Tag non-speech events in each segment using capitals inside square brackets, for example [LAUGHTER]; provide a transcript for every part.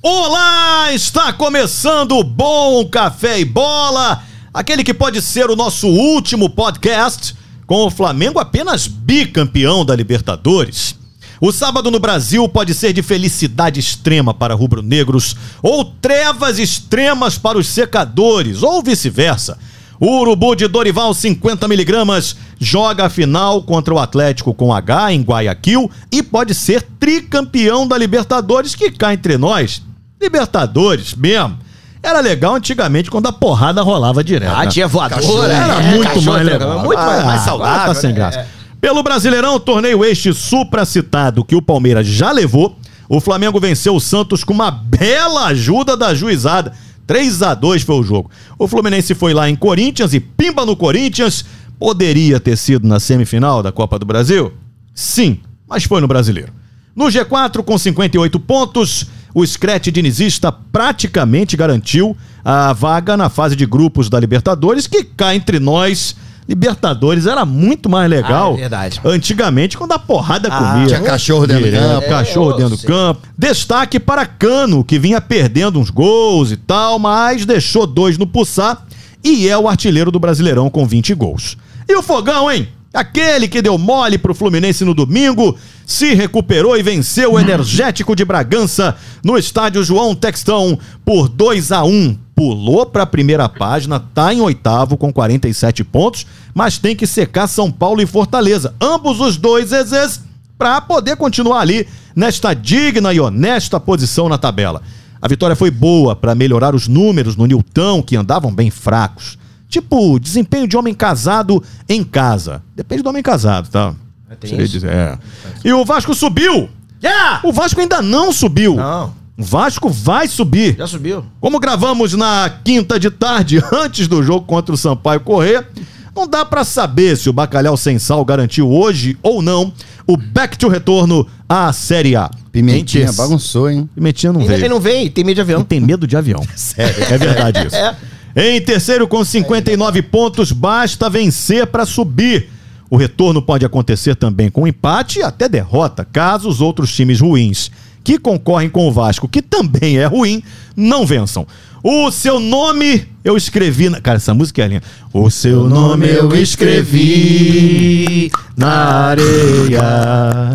Olá, está começando o Bom Café e Bola, aquele que pode ser o nosso último podcast com o Flamengo apenas bicampeão da Libertadores. O sábado no Brasil pode ser de felicidade extrema para rubro-negros ou trevas extremas para os secadores, ou vice-versa. O Urubu de Dorival 50mg joga a final contra o Atlético com H em Guayaquil e pode ser tricampeão da Libertadores que cá entre nós. Libertadores mesmo. Era legal antigamente quando a porrada rolava direto. Ah, né? tinha voadora. Cachorro, era é, muito mais legal. Muito mais, Ah, mais agora saudável. Tá sem né? graça. É. Pelo Brasileirão, torneio este supracitado que o Palmeiras já levou, o Flamengo venceu o Santos com uma bela ajuda da juizada. 3 a 2 foi o jogo. O Fluminense foi lá em Corinthians e pimba no Corinthians. Poderia ter sido na semifinal da Copa do Brasil? Sim, mas foi no Brasileiro. No G4, com 58 pontos, o Screte dinizista praticamente garantiu a vaga na fase de grupos da Libertadores, que cá entre nós, Libertadores era muito mais legal. Ah, é verdade. Antigamente, quando a porrada Ah, comia. tinha cachorro dentro do campo. Cachorro É, dentro eu do campo. Destaque para Cano, que vinha perdendo uns gols e tal, mas deixou dois no Puçá e é o artilheiro do Brasileirão com 20 gols. E o Fogão, hein? Aquele que deu mole pro Fluminense no domingo, se recuperou e venceu o Energético de Bragança no estádio João Textão por 2 a 1 Pulou para a primeira página, tá em oitavo com 47 pontos, mas tem que secar São Paulo e Fortaleza. Ambos os dois exes para poder continuar ali nesta digna e honesta posição na tabela. A vitória foi boa para melhorar os números no Nilton, que andavam bem fracos. Tipo, desempenho de homem casado em casa. Depende do homem casado, tá? tem Sei isso? dizer, é. E o Vasco subiu! Já! O Vasco ainda não subiu. Não, O Vasco vai subir. já subiu. Como gravamos na quinta de tarde, [LAUGHS] antes do jogo contra o Sampaio Corrêa, não dá pra saber se o Bacalhau Sem Sal garantiu hoje ou não o back to retorno à Série A. Pimentinha, terce- bagunçou, hein? Pimentinha não Ainda veio. ele não vem, tem medo de avião. Não tem medo de avião. [LAUGHS] Sério. É verdade [LAUGHS] isso. É. Em terceiro, com 59 pontos, basta vencer para subir. O retorno pode acontecer também com empate e até derrota, caso os outros times ruins que concorrem com o Vasco, que também é ruim, não vençam. O seu nome eu escrevi. Na... Cara, essa música é linda. O seu nome eu escrevi na areia.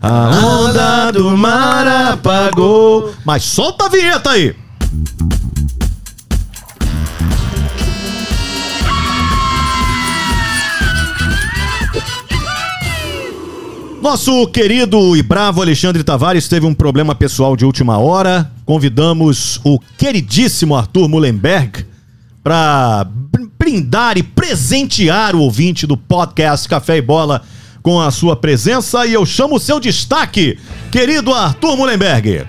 A onda do mar apagou. Mas solta a vinheta aí! Nosso querido e bravo Alexandre Tavares teve um problema pessoal de última hora. Convidamos o queridíssimo Arthur Mullenberg para brindar e presentear o ouvinte do podcast Café e Bola com a sua presença. E eu chamo o seu destaque, querido Arthur Mullenberg.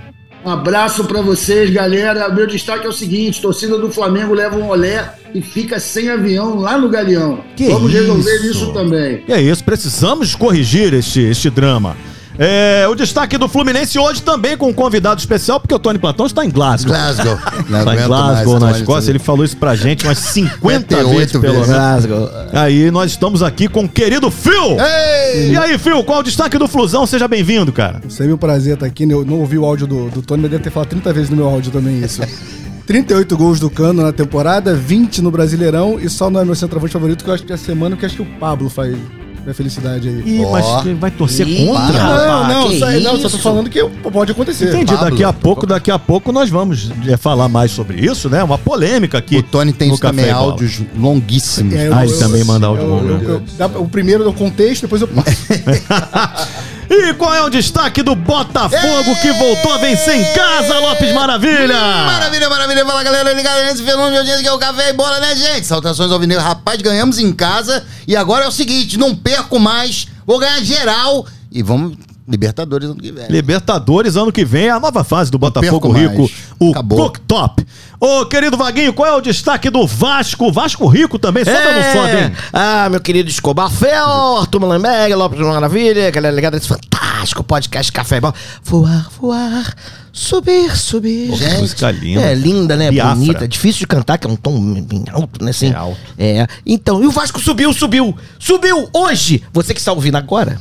Um abraço pra vocês, galera. Meu destaque é o seguinte: torcida do Flamengo leva um olé e fica sem avião lá no Galeão. Que Vamos resolver isso? isso também. E é isso, precisamos corrigir este, este drama. É, o destaque do Fluminense hoje também com um convidado especial, porque o Tony Platão está em Glasgow. Glasgow. Não Tá em Glasgow, mais, na Escócia. Ele falou isso pra gente umas 50 58 vezes, pelo menos. Glasgow. Aí nós estamos aqui com o querido Phil. Ei! E aí, Phil, qual o destaque do Flusão? Seja bem-vindo, cara. Sempre um prazer estar aqui. né? Eu não ouvi o áudio do, do Tony, mas deve ter falado 30 vezes no meu áudio também isso. [LAUGHS] 38 gols do Cano na temporada, 20 no Brasileirão e só não é meu centroavante favorito, que eu acho que é a semana que acho que o Pablo faz minha felicidade aí. Ih, mas vai torcer Ih, contra? para. Não, não, que só, não, só tô isso? falando que pode acontecer. Entendi, Pablo. daqui a pouco, daqui a pouco nós vamos é, falar mais sobre isso, né? Uma polêmica aqui. O Tony tem no também, e Bola. áudios longuíssimos. É, eu- Ah, ele também manda áudio eu- eu- eu- dá- O primeiro é o contexto, depois eu passo. [LAUGHS] E qual é o destaque do Botafogo que voltou a vencer em casa, Lopes Maravilha? Maravilha, maravilha. Fala, galera. Ligado nesse fenômeno de audiência que é o Café e Bola, né, gente? Saltações ao Vinegro. Rapaz, ganhamos em casa. E agora é o seguinte, não perco mais. Vou ganhar geral. E vamos... Libertadores ano que vem. Libertadores ano que vem, é a nova fase do Botafogo perco mais. Rico, o Acabou. Cooktop. Ô, querido Vaguinho, qual é o destaque do Vasco? Vasco Rico também, só dando sobe, hein? Ah, meu querido Escobar Fel, Arthur Mullenberg, Lopes Maravilha, galera ligada nesse fantástico podcast Café Bola. Voar, voar, subir, subir. Pô, que música linda. É linda, né? Biafra. Bonita. Difícil de cantar, que é um tom bem alto, né? Assim. É alto. É. Então, e o Vasco subiu, subiu. Subiu hoje. Você que está ouvindo agora,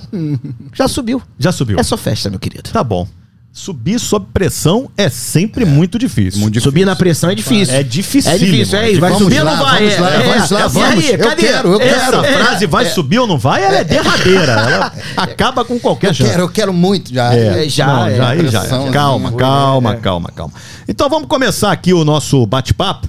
já subiu. Já subiu. É só festa, meu querido. Tá bom. Subir sob pressão é sempre muito difícil. Muito difícil. Subir na pressão é difícil. É difícil. É difícil, é isso. Vai Vamos subir ou lá, não vai? vamos lá, É, vamos lá, é. vamos. E aí, Eu cadê? quero, eu Essa quero. frase vai subir ou não vai, ela é derradeira. Ela [LAUGHS] acaba com qualquer Eu chance. quero, eu quero muito já. É, já, Não, é. já, já. Pressão, Calma, assim, calma, é. calma, calma. Então vamos começar aqui o nosso bate-papo.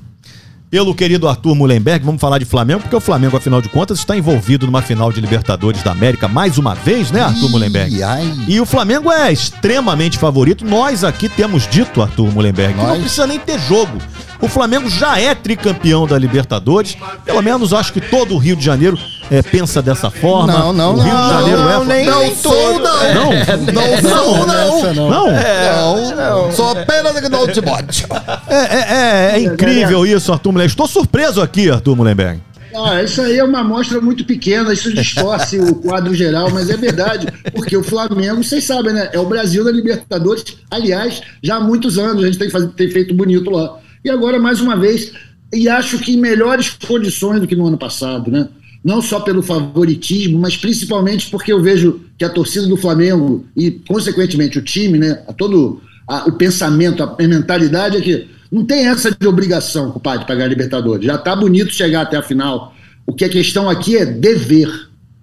Pelo querido Arthur Mullenberg, vamos falar de Flamengo, porque o Flamengo, afinal de contas, está envolvido numa final de Libertadores da América mais uma vez, né, Arthur Ih, Mullenberg? ai. E o Flamengo é extremamente favorito. Nós aqui temos dito, Arthur Mullenberg, que não Nós? precisa nem ter jogo. O Flamengo já é tricampeão da Libertadores. Pelo menos acho que todo o Rio de Janeiro eh, pensa dessa forma. Não, não, o Rio não, de Janeiro não, é. nem- Não sou, não. Não, Não sou, não. Não. não. Não, sou apenas do Timóteo. É, é- é- é incrível isso, Arthur Mullenberg. Estou surpreso aqui, Arthur Mullenberg. Ah, isso aí é uma amostra muito pequena, isso distorce o quadro geral, mas é verdade, porque o Flamengo, vocês sabem, né? É o Brasil da Libertadores, aliás, já há muitos anos a gente tem, faz- tem feito bonito lá. E agora, mais uma vez, e acho que em melhores condições do que no ano passado, né? Não só pelo favoritismo, mas principalmente porque eu vejo que a torcida do Flamengo e, consequentemente, o time, né? A todo a- o pensamento, a mentalidade é que não tem essa de obrigação, compadre, pagar a Libertadores. Já tá bonito chegar até a final. O que a questão aqui é dever.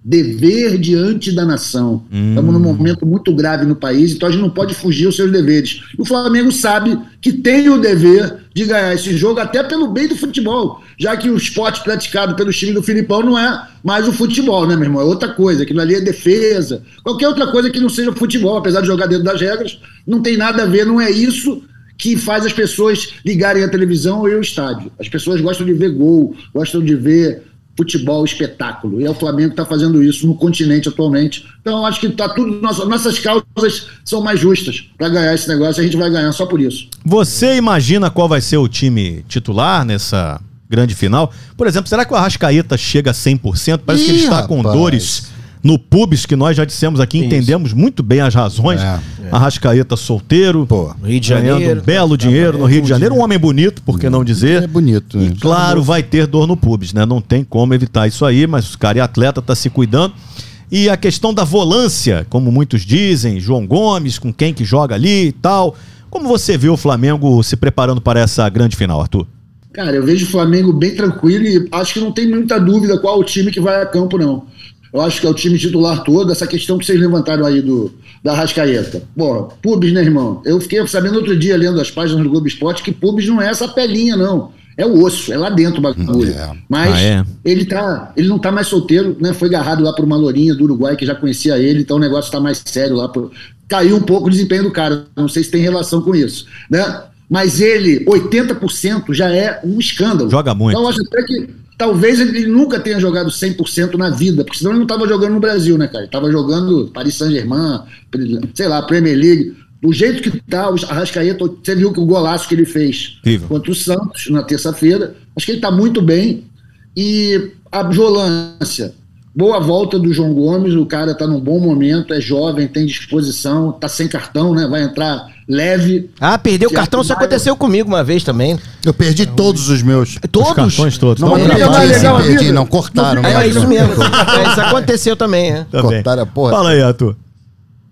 Dever diante da nação. Estamos num momento muito grave no país, então a gente não pode fugir aos seus deveres. E o Flamengo sabe que tem o dever de ganhar esse jogo, até pelo bem do futebol, já que o esporte praticado pelo time do Filipão não é mais o futebol, né, meu irmão? É outra coisa. Aquilo ali é defesa. Qualquer outra coisa que não seja futebol, apesar de jogar dentro das regras, não tem nada a ver, não é isso que faz as pessoas ligarem a televisão ou ao estádio. As pessoas gostam de ver gol, gostam de ver futebol espetáculo. E é o Flamengo que está fazendo isso no continente atualmente. Então, eu acho que tá tudo. Nossa, nossas causas são mais justas para ganhar esse negócio. A gente vai ganhar só por isso. Você imagina qual vai ser o time titular nessa grande final? Por exemplo, será que o Arrascaeta chega a 100%? Parece que ele Ih, está com rapaz. dores no pubis, que nós já dissemos aqui, entendemos muito bem as razões. É, Arrascaeta solteiro, Pô, Rio de ganhando Janeiro. um belo dinheiro no Rio de Janeiro, um homem bonito, por que não dizer? é bonito. E né? claro, vai ter dor no pubis, né? Não tem como evitar isso aí, mas o cara é atleta, tá se cuidando. E a questão da volância, como muitos dizem, João Gomes, com quem que joga ali e tal. Como você viu o Flamengo se preparando para essa grande final, Arthur? Cara, eu vejo o Flamengo bem tranquilo e acho que não tem muita dúvida qual o time que vai a campo, não. Eu acho que é o time titular todo, essa questão que vocês levantaram aí do, da Rascaeta. Pô, Pubis, né, irmão? Eu fiquei sabendo outro dia, lendo as páginas do Globo Esporte, que Pubis não é essa pelinha, não. É o osso, é lá dentro o bagulho. É. Mas Ah, é? ele, tá, ele não tá mais solteiro, né? Foi agarrado lá por uma lourinha do Uruguai que já conhecia ele, então o negócio tá mais sério lá. Por... Caiu um pouco o desempenho do cara. Não sei se tem relação com isso, né? Mas ele, 80% já é um escândalo. Joga muito. Então eu acho até que talvez ele nunca tenha jogado 100% na vida, porque senão ele não estava jogando no Brasil, né, cara? Ele tava jogando Paris Saint-Germain, sei lá, Premier League. Do jeito que tá, o Arrascaeta, você viu que o golaço que ele fez Incrível. contra o Santos na terça-feira. Acho que ele está muito bem. E a violância. Boa volta do João Gomes, o cara está num bom momento, é jovem, tem disposição, tá sem cartão, né? Vai entrar leve. Ah, perdeu o cartão, isso aconteceu comigo uma vez também. Eu perdi todos os meus. Todos? Os cartões todos. Não, Não, não, não, baixo. não, legal perdi, não, cortaram. É, mas- isso mesmo. É, isso aconteceu também, é. Também. Cortaram a porra. Fala aí, Arthur.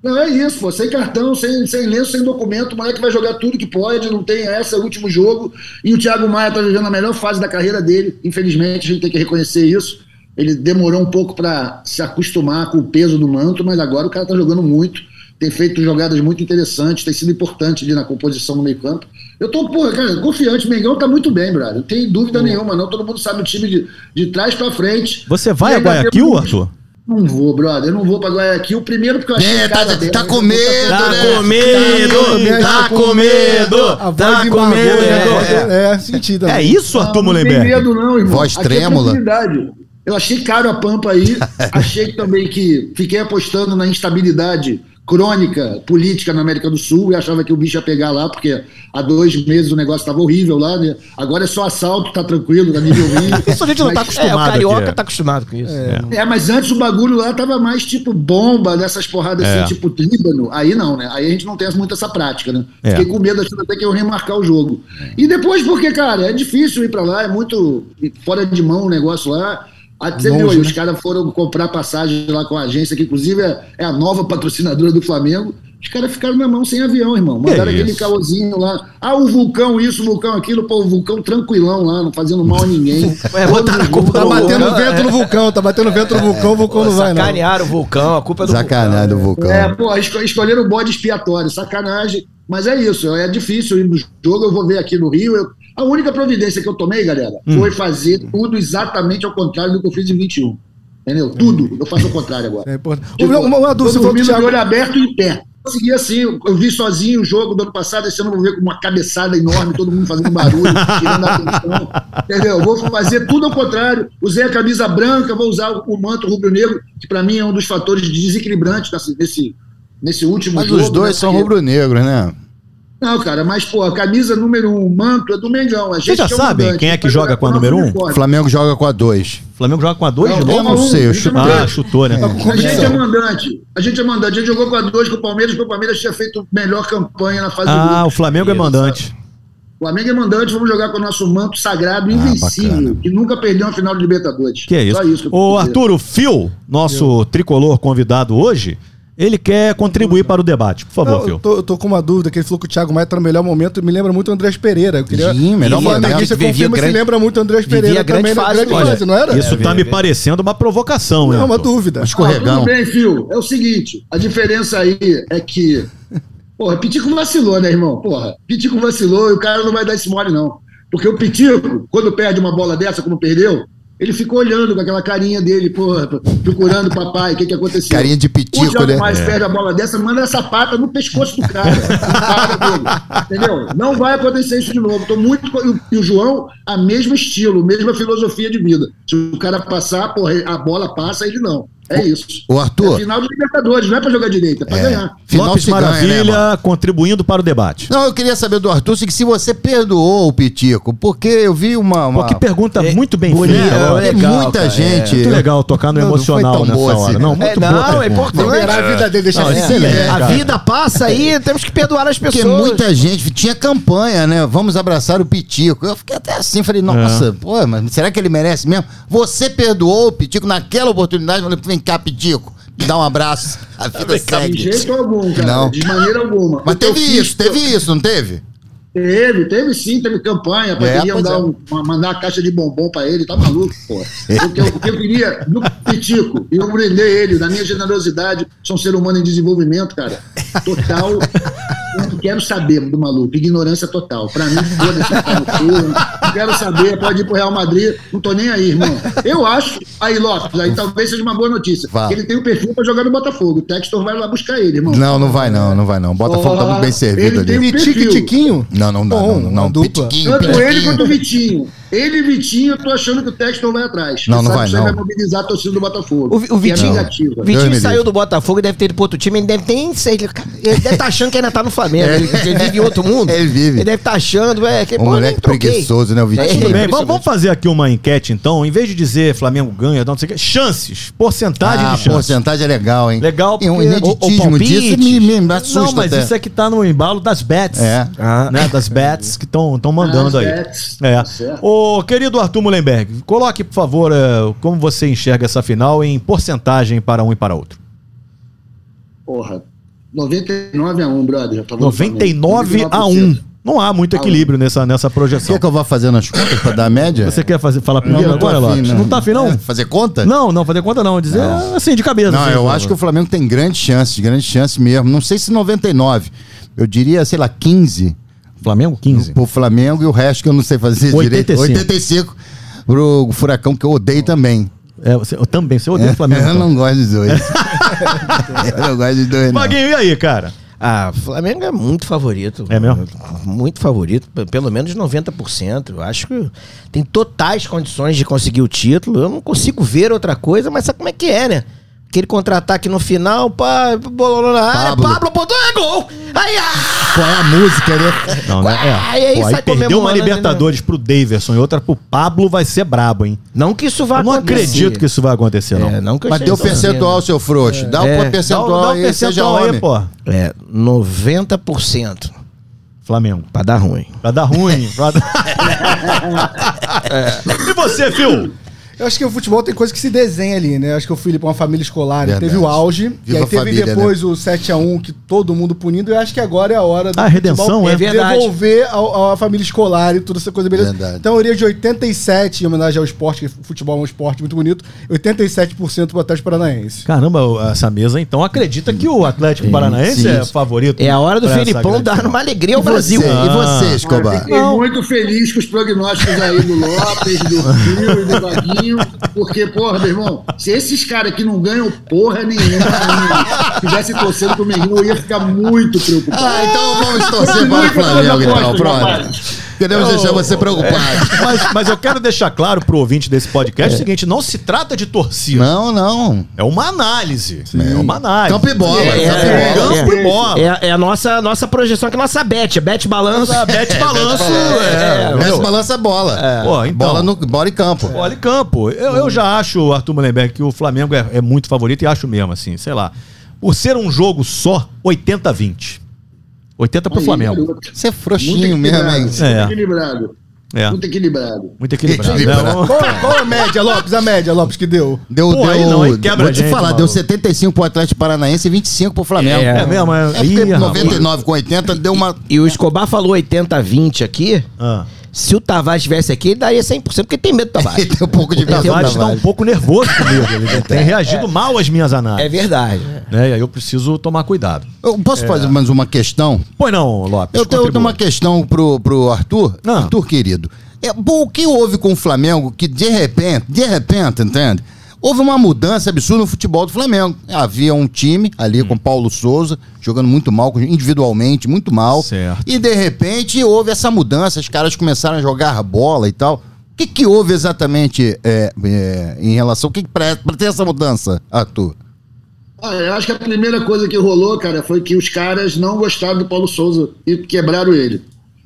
Não, é isso, pô. Sem cartão, sem, sem lenço, sem documento, o moleque vai jogar tudo que pode, não tem essa, é o último jogo. E o Thiago Maia tá vivendo a melhor fase da carreira dele. Infelizmente, a gente tem que reconhecer isso. Ele demorou um pouco para se acostumar com o peso do manto, mas agora o cara tá jogando muito. Tem feito jogadas muito interessantes, tem sido importante ali na composição no meio-campo. Eu tô, porra, cara, confiante. O Mengão tá muito bem, brother. Não tem dúvida nenhuma, não. Todo mundo sabe o time de, de trás para frente. Você vai a ainda Guayaquil, Arthur? Não vou, brother. Eu não vou pra Guayaquil. Primeiro porque eu achei É, a tá, cara tá, tá com eu- medo, Tá né? com medo, tá com medo, A voz tá com medo. né? é. É, sentida. É isso, Arthur não tem Mullenberg? medo não, irmão. Voz Aqui é trêmula. tranquilidade. Eu achei caro a Pampa aí. [LAUGHS] achei também que fiquei apostando na instabilidade crônica política na América do Sul e achava que o bicho ia pegar lá, porque há dois meses o negócio estava horrível lá, né? Agora é só assalto, tá tranquilo, tá nível ruim. [LAUGHS] Isso a gente não tá Mas- acostumado É, o carioca aqui. tá acostumado com isso. É, mas antes o bagulho lá tava mais tipo bomba, dessas porradas É. assim, tipo Líbano. Aí não, né? Aí a gente não tem muito essa prática, né? É. Fiquei com medo, achando até que eu remarcar o jogo. E depois, porque, cara, é difícil ir pra lá, é muito fora de mão o negócio lá. Ah, Você viu Longe, aí, né? os caras foram comprar passagem lá com a agência, que inclusive é, é a nova patrocinadora do Flamengo. Os caras ficaram na mão sem avião, irmão. Mandaram aquele isso? caôzinho lá. Ah, o vulcão isso, o vulcão aquilo. Pô, o vulcão tranquilão lá, não fazendo mal a ninguém. [LAUGHS] É, botaram a culpa Tá batendo vulcão, vento é. no vulcão, tá batendo vento no vulcão, o vulcão não vai, não. Sacanearam o vulcão, a culpa é do Sacanagem do vulcão. vulcão. É, pô, esco- escolheram o bode expiatório, sacanagem. Mas é isso, é difícil ir no jogo. Eu vou ver aqui no Rio. eu- A única providência que eu tomei, galera, foi fazer tudo exatamente ao contrário do que eu fiz em 21. Entendeu? Tudo. Eu faço ao contrário agora. É importante. Tipo, uma, uma dúvida, o dormindo de olho aberto e em pé. Consegui assim, eu vi sozinho o jogo do ano passado, esse ano eu vou ver com uma cabeçada enorme, todo mundo fazendo barulho, [LAUGHS] tirando a atenção. Entendeu? Vou fazer tudo ao contrário. Usei a camisa branca, vou usar o manto rubro-negro, que pra mim é um dos fatores desequilibrantes nesse, nesse, nesse último Mas jogo. os dois né? são rubro-negros, né? Não, cara, mas, pô, a camisa número um, o manto é do Mengão. A gente Vocês já é o sabem mandante, quem é que joga com a número um? O Flamengo joga com a 2. O Flamengo joga com a 2 de Não, novo? Eu não sei, eu não Ah, chutou, né? A gente é mandante. A gente é mandante. A gente jogou com a 2 com o Palmeiras, porque o Palmeiras tinha feito melhor campanha na fase Ah, grupo. o Flamengo é mandante. O Flamengo é mandante, vamos jogar com o nosso manto sagrado, invencível, bacana. que nunca perdeu uma final de Libertadores. Que é isso. Só isso que eu Ô. Arthur, o Phil, nosso tricolor convidado hoje, ele quer contribuir para o debate. Por favor, Não, eu, Phil. tô, eu tô com uma dúvida, que ele falou que o Thiago Maia tá no melhor momento, me lembra muito o Andrés Pereira. Eu queria... Sim, melhor o momento. Vivia confirma se grande- lembra muito o Andrés Pereira grande também na fase, grande olha, fase, não era? Isso tá me parecendo uma provocação, né? Não, uma dúvida. Ah, Escorregão. tudo bem, Fio. É o seguinte, a diferença aí é que. Porra, Pitico vacilou, né, irmão? Porra, Pitico vacilou e o cara não vai dar esse mole, não. Porque o Pitico, quando perde uma bola dessa, como perdeu, ele ficou olhando com aquela carinha dele, porra, procurando o papai, o que, que aconteceu. Carinha de pitico, o né? mais perde a bola dessa, manda essa pata no pescoço do cara. [LAUGHS] cara dele, entendeu? Não vai acontecer isso de novo. Tô muito. e o- E o João, a mesmo estilo, mesma filosofia de vida. Se o cara passar, porra, a bola passa, ele não. É isso. Ô, Arthur. É final de Libertadores, não é pra jogar direito, é pra É. ganhar. Final Lopes ganha, Maravilha né, mano? contribuindo para o debate. Não, eu queria saber do Arthur se se você perdoou o Pitico, porque eu vi uma. uma... Pô, que pergunta É, muito bem feita. é, é, legal, muita cara, gente. Muito legal tocar no Não, não emocional tão nessa boa hora. assim. Não, muito É, boa não, é pergunta. importante. Liberar a vida dele, deixar Não, excelente, ser. A vida passa aí, temos que perdoar as Porque pessoas. muita gente tinha campanha, né? Vamos abraçar o Pitico. Eu fiquei até assim, falei, nossa, pô, mas será que ele merece mesmo? Você perdoou o Pitico naquela oportunidade? Eu falei, vem cá, Pitico, me dá um abraço. A vida De segue. jeito algum, cara. Não. De maneira alguma. Mas teve fiz- isso, teve isso, não teve? Teve, teve sim, teve campanha, poderiam pois dar é. um- mandar uma caixa de bombom pra ele, tá maluco, pô. O que eu, eu queria do Pitico, e eu prender ele, na minha generosidade, sou um ser humano em desenvolvimento, cara, total. Eu não quero saber do maluco, ignorância total. Pra mim, foda-se, tá no cu, não quero saber, pode ir pro Real Madrid, não tô nem aí, irmão. Eu acho, aí Lopes, aí talvez seja uma boa notícia, Vá. ele tem o perfil pra jogar no Botafogo, o Textor vai lá buscar ele, irmão. Não, não vai não, não vai não. Botafogo tá muito bem servido Ele tem ali. um Pitique e. Tiquinho? Não, não dá, Bom, não, não, não. dupla. Pitiquinho, Tanto ele quanto o Vitinho. Ele e Vitinho, eu tô achando que o Texton vai atrás. Não, não sabe vai, não. vai mobilizar a torcida do Botafogo. O, o é Vitinho, negativa. o Vitinho saiu do Botafogo e deve ter ido pro outro time. Ele deve ter. Ele, ele deve estar achando que ainda tá no Flamengo. É. Ele, ele vive em outro mundo. Ele vive. Ele deve estar achando, é, que Um pô, moleque preguiçoso, né, o Vitinho? É, Tudo bem, vamos, fazer aqui uma enquete então. Em vez de dizer Flamengo ganha, não sei o que, chances, porcentagem Ah, de chances. porcentagem é legal, hein? Legal, E um porque- ineditismo o- o disso me, me assusta Não, mas até. isso é que tá no embalo das bets. É. Ah. Né, das bets que estão mandando Ah, aí. bets. É. Tá certo. Ô, querido Arthur Mullenberg, coloque, por favor, eh, como você enxerga essa final em porcentagem para um e para outro. Porra. 99 a 1, brother. Já tá bom 99 a 99%. 1. Não há muito um. equilíbrio nessa, nessa projeção. Quer que eu vá fazendo as contas pra dar a média? Você quer fazer, falar primeiro agora, Lopes? Não tá afim, não? É, fazer conta? Não, não, fazer conta não. Dizer Não. assim, de cabeça. Não, assim, eu acho que o. Flamengo tem grandes chances, grandes chances mesmo. Não sei se 99. Eu diria, sei lá, 15 Flamengo 15. pro Flamengo e o resto que eu não sei fazer 85. direito. 85 pro Furacão, que eu odeio também. É, você, eu também, você odeia o Flamengo. eu então. não gosto dos dois. [LAUGHS] eu não gosto dos dois, não. Maguinho, e aí, cara? Ah, o Flamengo é muito favorito. É mesmo? Muito favorito, pelo menos 90%. Eu acho que tem totais condições de conseguir o título. Eu não consigo ver outra coisa, mas sabe como é que é, né? Aquele contra-ataque no final, pá, bolou na área, Pablo. Pablo botou, é gol! Aí, ah! Qual é a música, né? Não, né? É. Aí, aí Pô, aí perdeu uma comemorando, Libertadores pro Daverson e outra pro Pablo, vai ser brabo, hein? Não que isso vá Eu não acontecer. acredito que isso vai acontecer, não. É, não que Mas deu percentual, seu frouxo. Dá É. um Dá, percentual dá um aí, seja percentual homem. aí, pô. É, 90% Flamengo. pra dar ruim. Pra dar ruim. Pra dar... [LAUGHS] E você, Phil? Eu acho que o futebol tem coisa que se desenha ali, né? Eu acho que o Felipe é uma família escolar, Verdade. teve o auge, Viva e aí a teve família, né? depois o 7x1, que todo mundo punindo, e eu acho que agora é a hora do Ah, a redenção, é. Verdade. devolver ao- à família escolar e toda essa coisa beleza. Verdade. Então, eu iria de 87, em homenagem ao esporte, que o futebol é um esporte muito bonito, 87% pro Atlético Paranaense. Caramba, essa mesa então acredita que o Atlético Paranaense sim. é favorito. É a hora do Felipão dar uma alegria ao E você, Brasil. e você, Escobar? Fiquei muito feliz com os prognósticos aí do Lopes, do Rio e do Vaguinho, porque, porra, meu irmão, se esses caras aqui não ganham porra nenhuma, tivessem torcendo pro Menino, eu ia ficar muito preocupado. Ah, então vamos torcer para o Flamengo, então. Pronto. Queremos deixar você preocupado. [LAUGHS] Mas, mas eu quero deixar claro pro ouvinte desse podcast o seguinte: não se trata de torcida. Não, não. É uma análise. É uma análise. Campo e bola. É, campo e bola. Campo e bola. É, é a nossa, nossa projeção, que é a nossa bet. Bet balanço. A Bete [LAUGHS] Balanço. É, É, Mestre balança bola. Pô, então. Bola, no, bola em campo. Olha, campo. Eu, eu já acho, Arthur Mullenberg, que o Flamengo é, é muito favorito e acho mesmo, assim, sei lá. Por ser um jogo só, 80-20. 80 pro Aí, Flamengo. garoto. Você é frouxinho mesmo, hein? Muito É. equilibrado. É. Muito equilibrado. Muito equilibrado. Equilibrado. Qual, qual a média, Lopes? A média, Lopes, que deu? Deu, Pô, deu. aí não, aí quebra vou te gente, falar, maluco. deu 75 pro Atlético Paranaense e 25 pro Flamengo. é mesmo? É, É porque Ih, rapaz. 99 com 80 deu uma. E o Escobar falou 80-20 aqui. Ah. Se o Tavares estivesse aqui, ele daria 100%, porque tem medo do [LAUGHS] Tavares. Tem um pouco de O Tavares está um pouco nervoso comigo. Ele [LAUGHS] tem reagido mal às minhas É análises. verdade. né? E aí eu preciso tomar cuidado. Eu posso fazer mais uma questão? Pois não, Lopes. Eu tenho uma questão pro, pro Arthur. Ah. Arthur, querido. É, bom, o que houve com o Flamengo que de repente, de repente, entende? Houve uma mudança absurda no futebol do Flamengo. Havia um time ali com Paulo Souza, jogando muito mal, individualmente, muito mal. Certo. E de repente houve essa mudança, os caras começaram a jogar bola e tal. O que, que houve exatamente é, é, em relação. O que, que para ter essa mudança, Arthur? Ah, eu acho que a primeira coisa que rolou, cara, foi que os caras não gostaram do Paulo Souza e quebraram ele.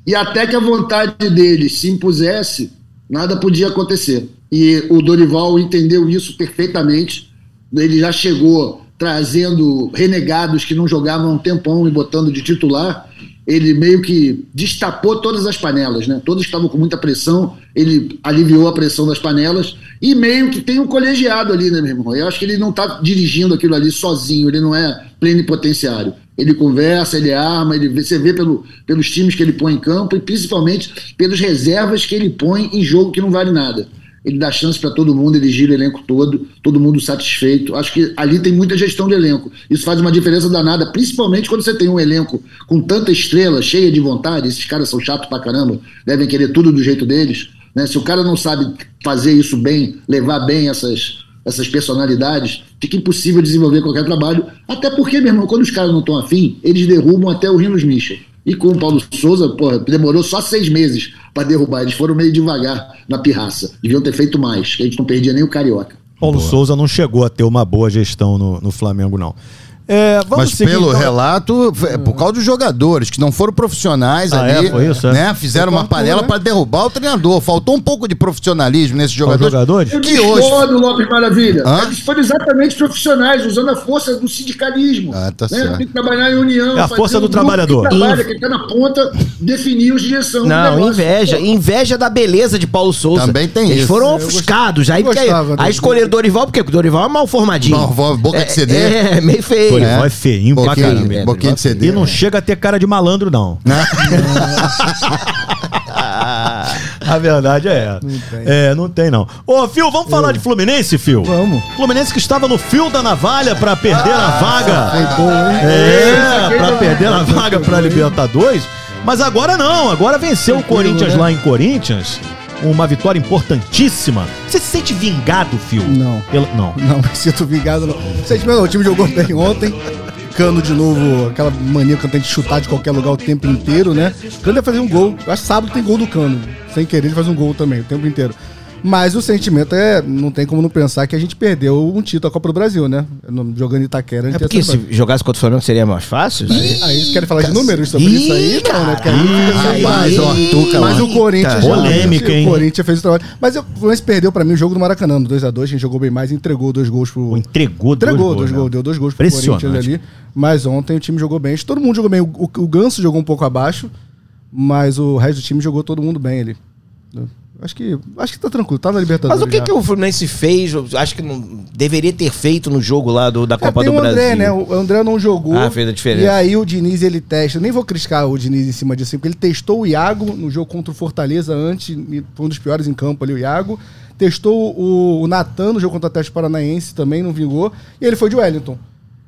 E até que a vontade deles se impusesse, nada podia acontecer. E o Dorival entendeu isso perfeitamente. Ele já chegou trazendo renegados que não jogavam há um tempão e botando de titular. Ele meio que destapou todas as panelas, né? Todos estavam com muita pressão, ele aliviou a pressão das panelas e meio que tem um colegiado ali, né, meu irmão? Eu acho que ele não tá dirigindo aquilo ali sozinho, ele não é plenipotenciário. Ele conversa, ele arma, ele você vê pelo, pelos times que ele põe em campo e principalmente pelos reservas que ele põe em jogo que não vale nada. Ele dá chance para todo mundo, ele gira o elenco todo, todo mundo satisfeito. Acho que ali tem muita gestão de elenco. Isso faz uma diferença danada, principalmente quando você tem um elenco com tanta estrela, cheia de vontade. Esses caras são chatos pra caramba, devem querer tudo do jeito deles. Né? Se o cara não sabe fazer isso bem, levar bem essas, essas personalidades, fica impossível desenvolver qualquer trabalho. Até porque, meu irmão, quando os caras não estão afim, eles derrubam até o Rinos Michel. E com o Paulo Souza, porra, demorou só seis meses para derrubar. Eles foram meio devagar na pirraça. Deviam ter feito mais, que a gente não perdia nem o Carioca. Paulo Souza não chegou a ter uma boa gestão no, no Flamengo, não. É, vamos Mas seguir, pelo então. relato, é por causa dos jogadores, que não foram profissionais Ah, ali. é? Foi isso, é? né? Fizeram uma panela né? para derrubar o treinador. Faltou um pouco de profissionalismo nesses jogadores. jogadores? Eu Que hoje. Lopes Maravilha. Hã? Eles foram exatamente profissionais, usando a força do sindicalismo. Ah, tá né? certo. Tem que trabalhar em união. É a força do um trabalhador. Que trabalha, que está na ponta, definir os direção do Não, inveja. Inveja da beleza de Paulo Souza. Também tem Eles isso. foram Eu ofuscados. Aí, gostava aí do- escolheram Dorival, porque o Dorival é mal formadinho. Mal, boca de CD. É, [LAUGHS] meio feio. Dorival é feinho pra Boquinha, caramba. é, boquinha de CD. E não chega a ter cara de malandro, não. [LAUGHS] a verdade é essa. É, não tem, não. Ô, Fio, vamos falar de Fluminense, Fio? Vamos. Fluminense que estava no fio da navalha pra perder a vaga. Foi bom, hein? É, pra perder a vaga pra Libertadores. Mas agora não, agora venceu o Corinthians né? lá em Corinthians. Uma vitória importantíssima. Você se sente vingado, Fio? Não. Pela- Não. [LAUGHS] Não, me sinto vingado, não. Sentimento, o time jogou bem ontem. Cano de novo, aquela mania que tem de chutar de qualquer lugar o tempo inteiro, né? Cano ia fazer um gol. Eu acho que sábado tem gol do Cano. Sem querer, ele faz um gol também, o tempo inteiro. Mas o sentimento é, não tem como não pensar que a gente perdeu um título da Copa do Brasil, né? Jogando Itaquera. a gente É porque se jogasse contra o Flamengo seria mais fácil? Aí, aí vocês querem falar de números sobre isso aí? Não, né? Aí Rapaz, ó. Mas o Corinthians Polêmica, hein? O Corinthians fez o trabalho. Mas o Fluminense perdeu pra mim o jogo do Maracanã, no 2x2, quem jogou bem mais, entregou dois gols pro. Entregou dois Entregou dois né? gols, deu dois gols pro. Corinthians ali. Mas ontem o time jogou bem. Todo mundo jogou bem. O, o, o Ganso jogou um pouco abaixo, mas o resto do time jogou todo mundo bem ali. Acho que, acho que tá tranquilo, tá na Libertadores. Mas o que, já. que o Fluminense fez? Eu Acho que não deveria ter feito no jogo lá do, da É, Copa tem do o Brasil. André, né? O André não jogou. Ah, fez a diferença. E aí o Diniz, ele testa. Eu nem vou criticar o Diniz em cima disso, porque ele testou o Iago no jogo contra o Fortaleza antes, foi um dos piores em campo ali, o Iago. Testou o, o Natan no jogo contra o Atlético Paranaense, também não vingou. E ele foi de Wellington.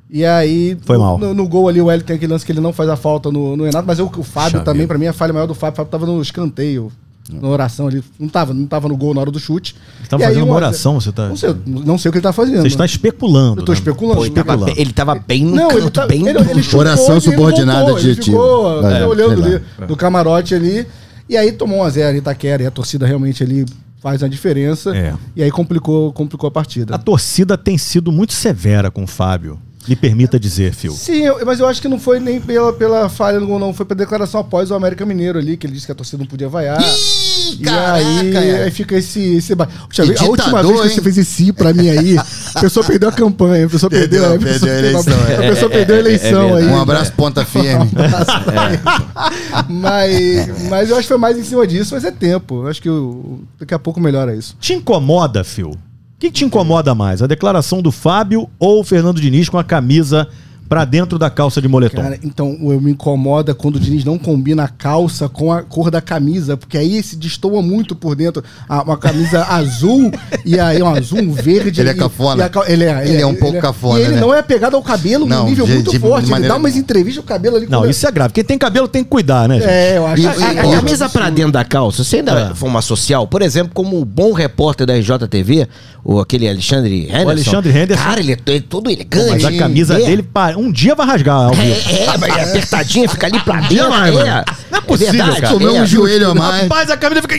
E aí, Foi no, mal. No, no gol ali, o Wellington tem aquele lance que ele não faz a falta no, no Renato, mas o, o Fábio Puxa também, pra mim, a falha maior do Fábio, o Fábio tava no escanteio, na oração ali. Não tava, não tava no gol na hora do chute. Ele tava E aí, fazendo um uma oração, você tá. Não sei, não sei o que ele tá fazendo. Você está especulando. Eu tô né? especulando. Pô, ele, tava, especulando. bem- ele tava bem no Não, canto, ele, tá, bem ele, ele chutou Oração subordinada voltou, ele adjetiva. ficou É, olhando ali do camarote ali. E aí tomou um a zero Itaquera. E a torcida realmente ali faz a diferença. É. E aí complicou, complicou a partida. A torcida tem sido muito severa com o Fábio. Me permita dizer, Phil. Sim, eu- mas eu acho que não foi nem pela, pela falha no gol, não. Foi pela declaração após o América Mineiro ali, que ele disse que a torcida não podia vaiar. Ih, E caraca, aí, é. aí fica esse. esse Puxa, a última vez que você fez esse pra mim aí, a pessoa perdeu a campanha, a pessoa perdeu, Perdeu, a pessoa perdeu a eleição, A é. pessoa perdeu a eleição É aí. Um abraço, ponta firme. [LAUGHS] mas, mas eu acho que foi mais em cima disso, mas é tempo. Eu acho que o- daqui a pouco melhora isso. Te incomoda, Phil? O que te incomoda mais? A declaração do Fábio ou o Fernando Diniz com a camisa pra dentro da calça de moletom? Cara, então eu me incomoda quando o Diniz não combina a calça com a cor da camisa, porque aí se destoa muito por dentro. Ah, uma camisa [LAUGHS] azul e aí um azul, um verde. Ele é cafona. e a cal- ele é, Ele é um pouco cafona, E ele né? não é apegado ao cabelo Não, num nível de- muito de forte. Ele maneira dá umas entrevistas, o cabelo ali. Não, isso é grave. Quem tem cabelo tem que cuidar, né, gente? É, eu acho. E- A, a- e- a camisa pra dentro da calça, se ainda É. for uma social, por exemplo, como o bom repórter da RJTV, o aquele Alexandre Henderson. Alexandre Henderson. Cara, ele é, ele é todo elegante. Mas a camisa é. dele, pá, um dia vai rasgar. É, é, mas é apertadinha, fica ali pra dentro. vai, é. Não é possível, verdade, cara. Comeu é. um joelho a mais. Rapaz, a camisa fica.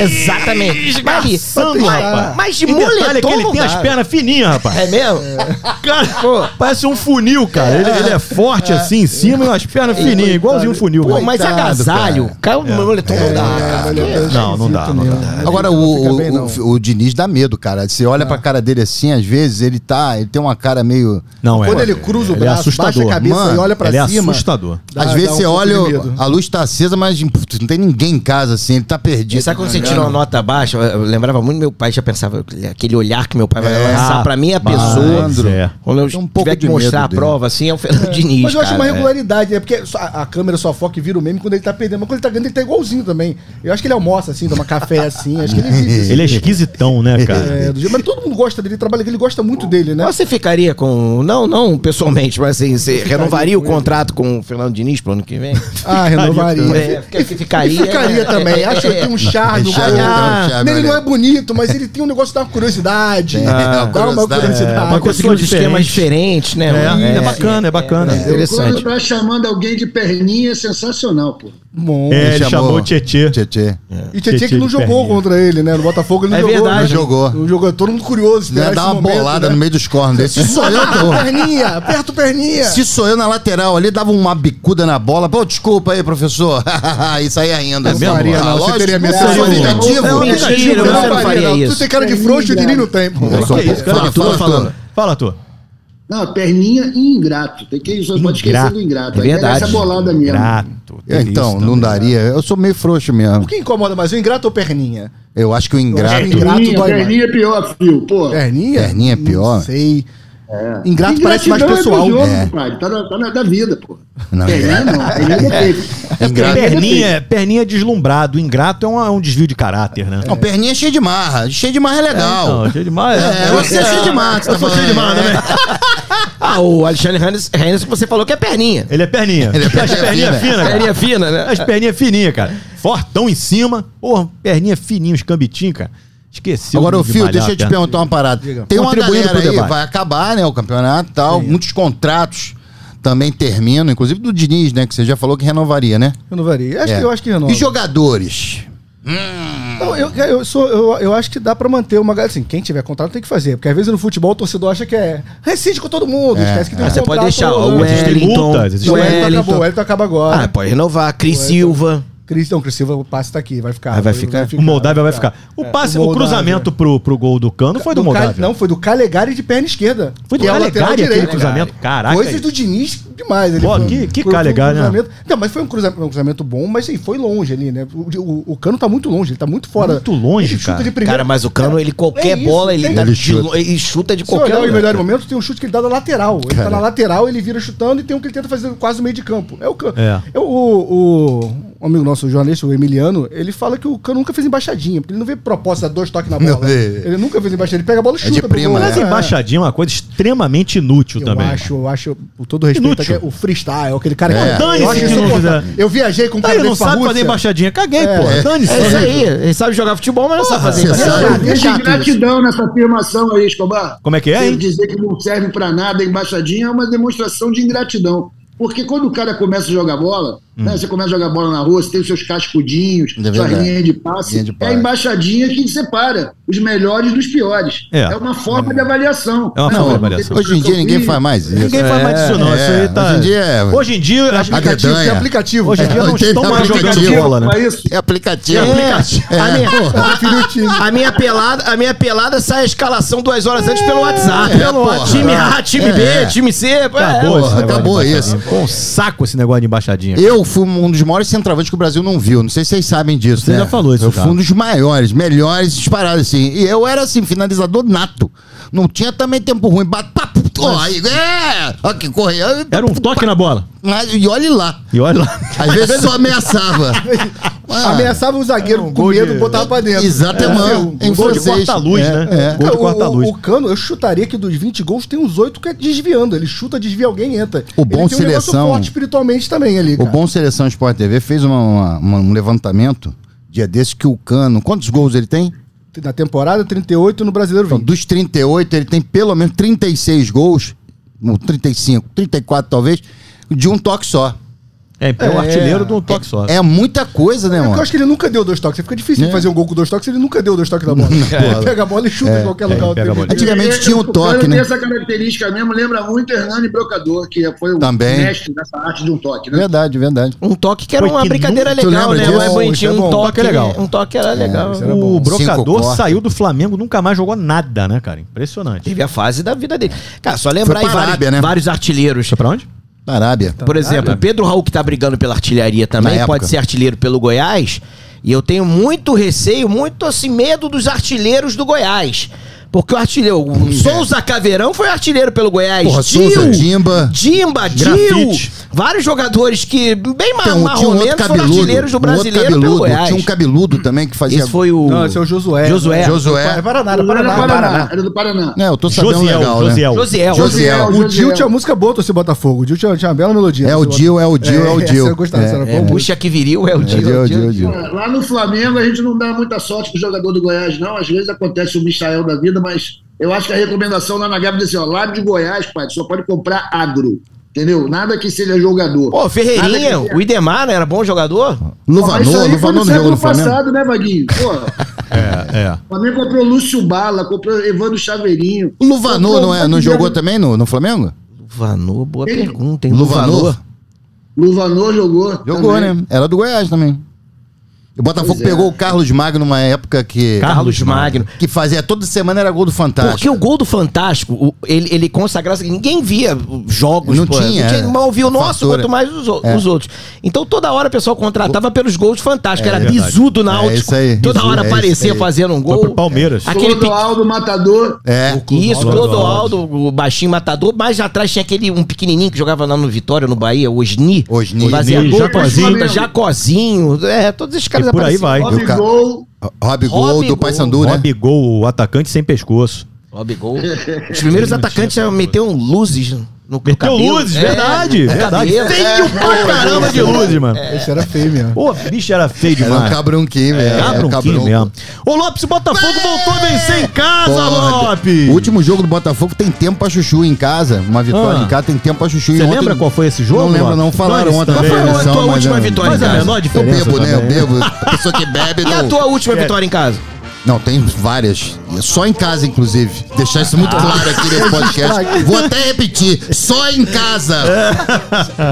Exatamente. Mas, ali, Esgarçando, mas, rapaz. mas de é moletom que ele não tem dá. as pernas fininhas, rapaz. É mesmo? [LAUGHS] Cara, parece um funil, cara. Ele, ele é forte assim em cima e umas pernas fininhas, igualzinho um funil. Pô, mas Coitado, agasalho, cara, o moletom não dá, cara. Não, não dá, não dá. Agora, o, o, o, o Diniz dá medo, cara. Você olha pra cara dele assim, às vezes, ele tá. Ele tem uma cara meio. Não, é. Quando ele cruza o Ele é braço, baixa a assustador. cabeça Mano, e olha pra ele é cima. assustador. dá- às vezes um você olha, a luz tá acesa, mas putz, não tem ninguém em casa, assim, ele tá perdido. Sabe quando tá você ligado? tira uma nota baixa? Eu lembrava muito meu pai, já pensava, aquele olhar que meu pai vai É. lançar pra mim, a Mas pessoa. é. Quando eu Tem um pouco tiver que de mostrar a prova, assim, é o Fernando Diniz. Mas eu acho cara, uma é. regularidade, né? Porque a, a câmera só foca e vira o meme quando ele tá perdendo. Mas quando ele tá ganhando, ele tá igualzinho também. Eu acho que ele almoça assim, toma café [LAUGHS] assim. Acho que ele vive assim. Ele é esquisitão, né, cara? É, do jeito- mas todo mundo gosta dele, trabalha ele gosta muito dele, né? Você ficaria com. Não, não pessoalmente, mas assim, você ficaria renovaria o contrato com o Fernando Diniz pro ano que vem? Ah, [LAUGHS] renovaria. É, fica- ficaria, E ficaria é, também. é, Acho que ele tem um charme. É charme, um um charme, ele não olha. é bonito, mas ele tem um negócio da curiosidade. É, Dá uma curiosidade. curiosidade. É, uma Conseguiu pessoa esquemas diferente. diferentes, né? É, é bacana, é bacana. é Quando interessante. tá chamando alguém de perninha, é sensacional, pô. Bom. É, ele chamou o Tietê. Tietê. E Tietchan que não de jogou perninha. contra ele, né? No Botafogo ele não É jogou. verdade. né? Não jogou. Não jogou. Todo mundo curioso. Né, esperar Dá esse uma momento, bolada né? no meio dos cornos desse. Se sou eu, tô. Perninha, aperta o perninha. Se sou eu na lateral ali, dava uma bicuda na bola. Pô, desculpa aí, professor. [LAUGHS] e saía rindo. Não faria, não. Você teria medo. Eu sou Não, vingativo. não, faria isso. Tu tem cara de frouxo e o Dini não tem. Eu um Que isso, cara? Fala, Tu fala, fala. Tu. Não, perninha e ingrato. Tem que, só pode esquecer Ingrato. do ingrato. É Aí verdade. Essa bolada mesmo. Grato. É, Então, não daria. Eu sou meio frouxo mesmo. O que incomoda mais, o ingrato ou perninha? Eu acho que o ingrato. ingrato Perninha, perninha é pior, fio, pô. Perninha? Perninha é pior? Não sei. Ingrato parece mais pessoal. É do jogo, É. pai. Tá, na, tá na da vida, pô. Não, perninha não. Perninha é. Ingrato. Perninha, perninha é deslumbrado. Ingrato é um, é um desvio de caráter, né? Não, perninha é cheio de marra. Cheio de marra é legal. Não, cheio de mal. É, você é cheio de marra. que você tá falando. Ah, o Alexandre Henderson, Henderson você falou que é perninha. Ele é perninha. Ele é As perninha perninhas fina. cara. Perninha fina, né? As perninhas fininhas, cara. Fortão em cima. Porra, perninha fininha, os cambitinhos, cara. Esqueci. Agora, o o Fio, deixa eu te perguntar uma parada. Diga. Tem uma galera aí, debate. vai acabar, né, o campeonato e tal. Muitos contratos também terminam, inclusive do Diniz, né, que você já falou que renovaria, né? Eu não varia. Acho É. que, eu acho que renova. E jogadores? Não, eu, eu, sou, eu, eu acho que dá pra manter uma galera. Assim, quem tiver contrato tem que fazer. Porque às vezes no futebol o torcedor acha que é rescinde com todo mundo. É, esquece que tem Mas você pode deixar o rolando. Existem Wellington. existem O Wellington Wellington. acabou, o Wellington acaba agora. Ah, pode renovar. Cris Silva. Cris, não, Cris Silva, o passe tá aqui, vai ficar. Ah, vai ficar? O Moldávia vai ficar. O É, passe, o o, cruzamento pro, pro gol do Cano foi do, Do Moldávia. Não, foi do Calegari de perna esquerda. foi do é Calegari aquele cruzamento. Caraca. Coisas do Diniz demais. Ele Pô, foi- que- que foi- foi um Calegari, né? Não, mas foi um cruzamento, um cruzamento bom, mas sim, foi longe ali, né? O, o, o Cano tá muito longe, ele tá muito fora. Muito longe, ele chuta cara. de primeira. Cara, mas o Cano, ele qualquer É isso, bola, ele, dá Ele chuta. ele chuta de Se qualquer lugar. melhores momentos, tem um chute que ele dá da lateral. Ele tá na lateral, ele vira chutando e tem um que ele tenta fazer quase no meio de campo. É o Cano. É. É, o, um amigo nosso, o jornalista, o Emiliano, ele fala que o Cano nunca fez embaixadinha, porque ele não vê proposta de dois toques na bola. Ele nunca fez embaixadinha, ele pega a bola e É chuta. de pro prima, né? Mas embaixadinha é uma coisa extremamente inútil Eu também. acho, eu acho, com todo respeito, aqui, o freestyle, aquele cara É. que. Dane-se eu acho que não insuportável. fizer. Eu viajei com um cara ele não sabe fazer embaixadinha. Caguei, É. pô. Dane-se. É isso aí. Ele sabe jogar futebol, mas não sabe fazer Você embaixadinha. É Deixa isso. gratidão nessa afirmação aí, Escobar. Como é que é, hein? dizer que não serve pra nada, embaixadinha, é uma demonstração de ingratidão. Porque quando o cara começa a jogar bola, né, você começa a jogar bola na rua, você tem os seus cascudinhos, É sua verdade. linha de passe, Linha de é passe. a embaixadinha que separa os melhores dos piores. É. uma forma de avaliação. É uma Né, forma de avaliação. Hoje em dia ninguém faz mais isso. Ninguém faz mais disso, não. É, Isso aí tá. hoje em dia é- Hoje em dia, que Aplicativo, tem aplicativo. hoje em dia É, não estão mais jogando aplicativo. bola, né? Isso. É aplicativo. É, a, minha, Eu prefiro o time. a minha pelada, a minha pelada sai a escalação duas horas antes pelo WhatsApp. É, pelo time A, time B, É. time C. Acabou, é, acabou isso. Um saco esse negócio de embaixadinha. Eu fui um dos maiores centroavantes que o Brasil não viu. Não sei se vocês sabem disso. Você né? já falou isso Eu fui um dos maiores, melhores disparados, assim. E eu era, assim, finalizador nato. Não tinha também tempo ruim. Bate, pá, ó, aí, é! Ó, que correia. Era um toque na bola. Mas- E olhe lá. E olha lá. Às vezes [LAUGHS] só ameaçava. Ah, [LAUGHS] Ameaçava o zagueiro com gol medo, de- botava pra dentro. Exatamente. É, em um gol de corta-luz, É, né? é. Gol de o, corta-luz. o, o Cano, eu chutaria que dos 20 gols tem uns 8 que é desviando. Ele chuta, desvia alguém e entra. O bom ele tem um seleção- forte espiritualmente também ali, O cara. Bom Seleção Sport TV fez uma- uma- uma- um levantamento dia desse que o Cano. Quantos gols ele tem? Na temporada, 38 no Brasileiro Então, 20. dos 38, ele tem pelo menos 36 gols, ou 35, 34 talvez, de um toque só. É, é o É. artilheiro de um toque só. É muita coisa, né, É porque eu mano? acho que ele nunca deu dois toques. Fica difícil de É. fazer um gol com dois toques, ele nunca deu dois toques na bola. [LAUGHS] Ele pega a bola e chuta em qualquer lugar. Antigamente tinha um toque, né? tem essa característica mesmo, lembra muito Hernani Brocador, que foi o Também. mestre dessa arte de um toque, né? Verdade, verdade. Um toque que era Foi uma que brincadeira legal, né? disso? É bonitinho, é um bom. toque é legal. Um toque era legal. O brocador saiu do Flamengo, nunca mais jogou nada, né, cara? Impressionante. Teve a fase da vida dele. Cara, só lembrar aí né? vários artilheiros. Foi pra onde? Na Arábia. Por exemplo, o Pedro Raul, que tá brigando pela artilharia Na também, época. pode ser artilheiro pelo Goiás. E eu tenho muito receio, muito assim, medo dos artilheiros do Goiás. Porque o artilheiro, o Souza Caveirão foi artilheiro pelo Goiás. Porra, Dil, Souza, Dimba. Dimba, Dil. Grafite. Vários jogadores que, bem ma- Tem um, um foram artilheiros do um brasileiro pelo cabeludo. Goiás. Tinha um cabeludo também que fazia. Esse foi o... Não, esse é o Josué. Josué. Josué. É Paraná, era Era do Paraná. Paraná. Paraná. Era do Paraná. É, eu tô sabendo Josiel, legal, né? Josiel. Josiel. Josiel. O Dil tinha música boa, torcer Botafogo. O Dil tinha, tinha uma bela melodia. É o Dil, é o Dil, é o essa Dil. Eu gostava, essa era É, bom. puxa que viril, é o É o Dil. Dil, é o Dil, é o Dil. Lá no Flamengo a gente não dá muita sorte pro jogador do Goiás, não. Às vezes acontece o Michael da vida, mas eu acho que a recomendação lá na Gávea é assim, ó, lá de Goiás, pai, só pode comprar agro. Entendeu? Nada que seja jogador. Pô, Ferreirinha, o Idemar não era bom jogador? Luvanor, Luvanor no jogo do Flamengo. passado, né, Vaguinho? Pô, [LAUGHS] É, é. o Flamengo comprou Lúcio Bala, comprou Evandro Chaveirinho. O Luvanor Comprou não, é, não jogou também no, no Flamengo? Luvanor, boa Quem? pergunta, hein? Luvanor? Luvanor jogou. Jogou, também. né? Era do Goiás também. O Botafogo Pois é. pegou o Carlos Magno numa época que. Carlos Magno. Que fazia toda semana era gol do Fantástico. Porque o gol do Fantástico, ele, ele consagrava. Ninguém via os jogos. Não tinha, é. mal via o nosso, Fatura. quanto mais os, É. os outros. Então toda hora o pessoal contratava pelos gols fantásticos. Era verdade. bisudo na É isso aí, Toda hora é aparecia fazendo um Foi gol. pro Palmeiras. Aquele Clodoaldo Matador. É. Isso, Clodoaldo. O baixinho matador. Mais atrás tinha aquele um pequenininho que jogava lá no Vitória, no Bahia, o Osni. Osni. Fazia Osni, gol, Jacozinho. Jacozinho. Jacozinho. É, todos esses caras E por aí vai. Eu ca- Gol. Rob Gol Rob do. Paysandu, né? Rob Gol, o atacante sem pescoço. Rob Gol. [LAUGHS] Os primeiros atacantes já meteram luzes no, no Meteu cabelo. luzes, É, verdade, verdade. cabelo. Feio pra caramba de luzes, mano. Esse era feio mesmo. Pô, bicho era feio Era um demais. cabrunquinho, velho. Cabronquinho cabrunco. mesmo. Ô, Lopes, o Botafogo voltou a vencer em casa, Porra, Lopes! O último jogo do Botafogo tem tempo pra chuchu em casa. Uma vitória Ah. em casa tem tempo pra chuchu. Você lembra qual foi esse jogo? Não lembro, não. Falaram ontem na. Qual foi a tua última é- vitória Mas em a casa? menor Eu diferença bebo, né? Eu também. bebo. A pessoa que bebe [LAUGHS] E a tua última É. vitória em casa? Não, tem várias. Só em casa, inclusive. Deixar isso muito claro aqui nesse [LAUGHS] podcast. Vou até repetir. Só em casa. [LAUGHS]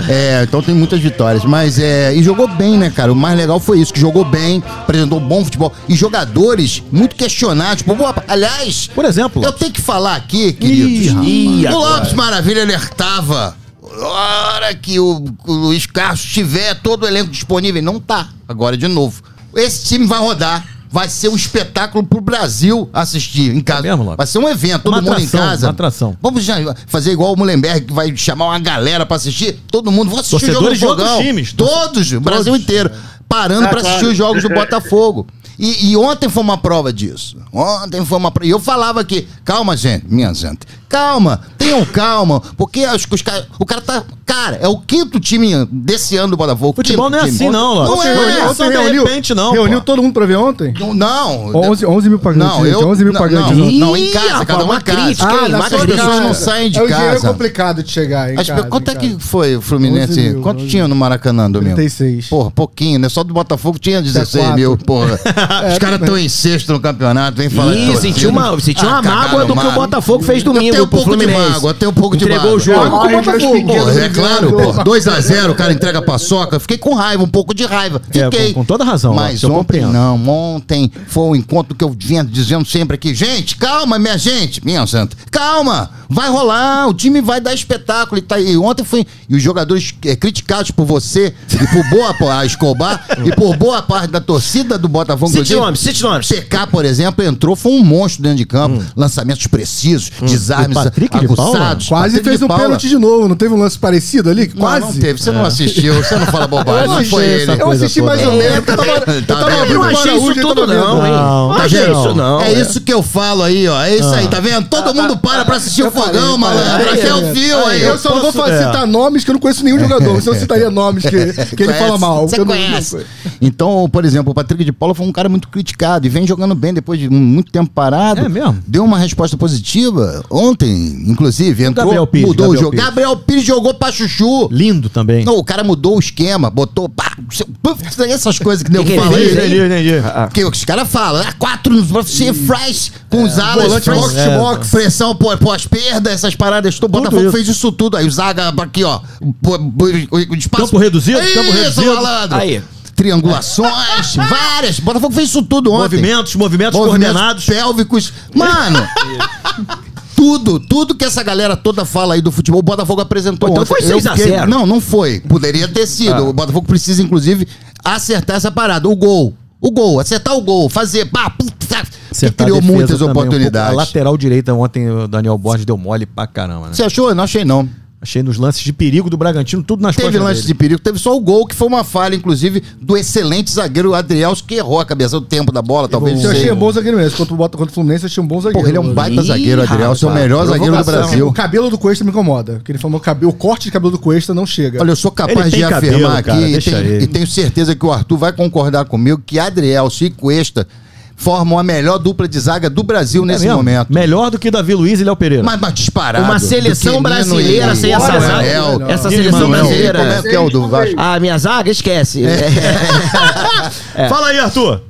É, então tem muitas vitórias. Mas é. E jogou bem, né, cara? O mais legal foi isso, que jogou bem, apresentou bom futebol. E jogadores muito questionados. Boa, aliás, Por exemplo. eu tenho que falar aqui, queridos. Ih, o. Lopes Maravilha alertava. Hora que o, o Luiz Carlos tiver todo o elenco disponível, não tá. Agora de novo. Esse time vai rodar. Vai ser um espetáculo pro Brasil assistir em casa. É mesmo, vai ser um evento, todo Uma mundo atração, em casa. uma atração. Vamos já fazer igual o Mullenberg, que vai chamar uma galera pra assistir. Todo mundo, vamos assistir Torcedores o de jogo do Fogão. times. Todos, o Brasil Todos. inteiro. Parando Ah, pra assistir claro. os jogos do Botafogo. E, e ontem foi uma prova disso. Ontem foi uma prova. E eu falava aqui, calma, gente, minha gente. Calma, tenham calma. Porque acho que os caras. O cara tá. Cara, é o quinto time desse ano do Botafogo. Futebol quinto não é time. assim, não, Lopes. Não é, Reunião não só de repente, não, Reuniu pô. todo mundo pra ver ontem? Não, Não. 11, 11 mil pagantes. Não, eu. 11 mil não, pagantes. Não, né? não, em casa, cada um uma casa. crítica? Ah, as pessoas casa. não saem de é, O dinheiro é casa. complicado de chegar em As casa, quanto em é que casa. foi o Fluminense? 11 mil, Quanto 11 tinha no Maracanã domingo? 36. Porra, pouquinho, né? Só do Botafogo tinha 16 quatro. mil, porra. [LAUGHS] Os caras estão em sexto no campeonato, vem falar. de Ih, senti uma, cagaram mágoa do que o. Botafogo fez domingo tenho um pouco de mágoa, eu tenho um pouco de Entregou jogo. Mágoa com o pequenos Porra, é claro, porra. 2x0, o cara entrega a paçoca. Eu Fiquei com raiva, um pouco de raiva. É, Fiquei. com- com toda razão, Mas eu ontem não. Ontem foi o encontro que eu vinha dizendo sempre aqui. Gente, calma, minha gente. Minha santa. Calma. Vai rolar. O time vai dar espetáculo. E, tá, e ontem foi. E os jogadores é, criticados por você e por boa a Escobar e por boa parte da torcida do Botafogo. Cite nomes, cite nomes. PK, por exemplo, entrou, foi um monstro dentro de campo. Lançamentos precisos, desarmes O Patrick de aguçados. Quase Patrick fez um Paula. pênalti de novo. Não teve um lance parecido ali? Não, Quase. não teve. Você não assistiu, você não fala [LAUGHS] bobagem. Eu Não assisti foi ele. Eu assisti mais ou menos. Eu tava, eu Tá tava abrindo Eu o não achei isso tudo, não, hein? Não, Não Tá achei isso, não. É isso que eu falo aí, ó. É isso aí, tá vendo? Todo mundo para pra assistir o fogão, malandro. Aqui é o fio aí. Eu só não vou fa- é. citar nomes que eu não conheço nenhum jogador. Se eu [LAUGHS] citaria nomes que, que ele fala mal. Você não- conhece. não- Então, por exemplo, o Patrick de Paula foi um cara muito criticado e vem jogando bem depois de muito tempo parado. É mesmo? Deu uma resposta positiva ontem, inclusive. Entrou, Gabriel Pires, mudou Gabriel o jogo. Pires. Gabriel Pires jogou pra chuchu. Lindo também. Não, o cara mudou o esquema, botou. Pá, puf, essas coisas que deu ele fala aí. Entendi, entendi. Que os caras falam, ah, quatro você faz com os alas, volante press- box é, box. pressão pô- pós-perda, essas paradas. O Botafogo isso. fez isso tudo. Aí o Zaga aqui, ó. pô- pô- O espaço. Campo reduzido, campo reduzido. malandro. Aí. Triangulações, [LAUGHS] várias. Botafogo fez isso tudo ontem. Movimentos, movimentos, Movimentos coordenados. pélvicos. Mano, [LAUGHS] tudo, tudo que essa galera toda fala aí do futebol, o Botafogo apresentou Então ontem. foi Eu 6 a fiquei- 0. Não, não foi. Poderia ter sido. Ah. O Botafogo precisa, inclusive, acertar essa parada. O gol. O gol, acertar o gol, fazer. Pá, que criou muitas também, um pouco. oportunidades. a lateral direita ontem, o Daniel Borges deu mole pra caramba, né? Você achou? Eu não achei, não. Achei nos lances de perigo do Bragantino, tudo nas Teve costas lance de dele. perigo, teve só o gol, que foi uma falha, inclusive, do excelente zagueiro Adrielso, que errou a cabeça do tempo da bola, talvez. Eu achei um bom zagueiro mesmo. Contra o, Bota- contra o Fluminense, eu achei um bom zagueiro. Porra, ele é um baita Ih, zagueiro, Adrielso. É o melhor zagueiro do. Brasil. O cabelo do Cuesta me incomoda. Porque ele falou que o, corte de cabelo do Cuesta não chega. Olha, eu sou capaz de afirmar cabelo, aqui cara, e, tenho, e tenho certeza que o Arthur vai concordar comigo que Adrielso e Cuesta formam a melhor dupla de zaga do Brasil É nesse mesmo? momento. Melhor do que Davi Luiz e Léo Pereira. Mas, mas disparado. Uma seleção brasileira sem essa Olha, zaga. Essa seleção Manuel. brasileira. Como é que é o do Vasco? Ah, minha zaga, esquece. É. [LAUGHS] Fala aí, Arthur.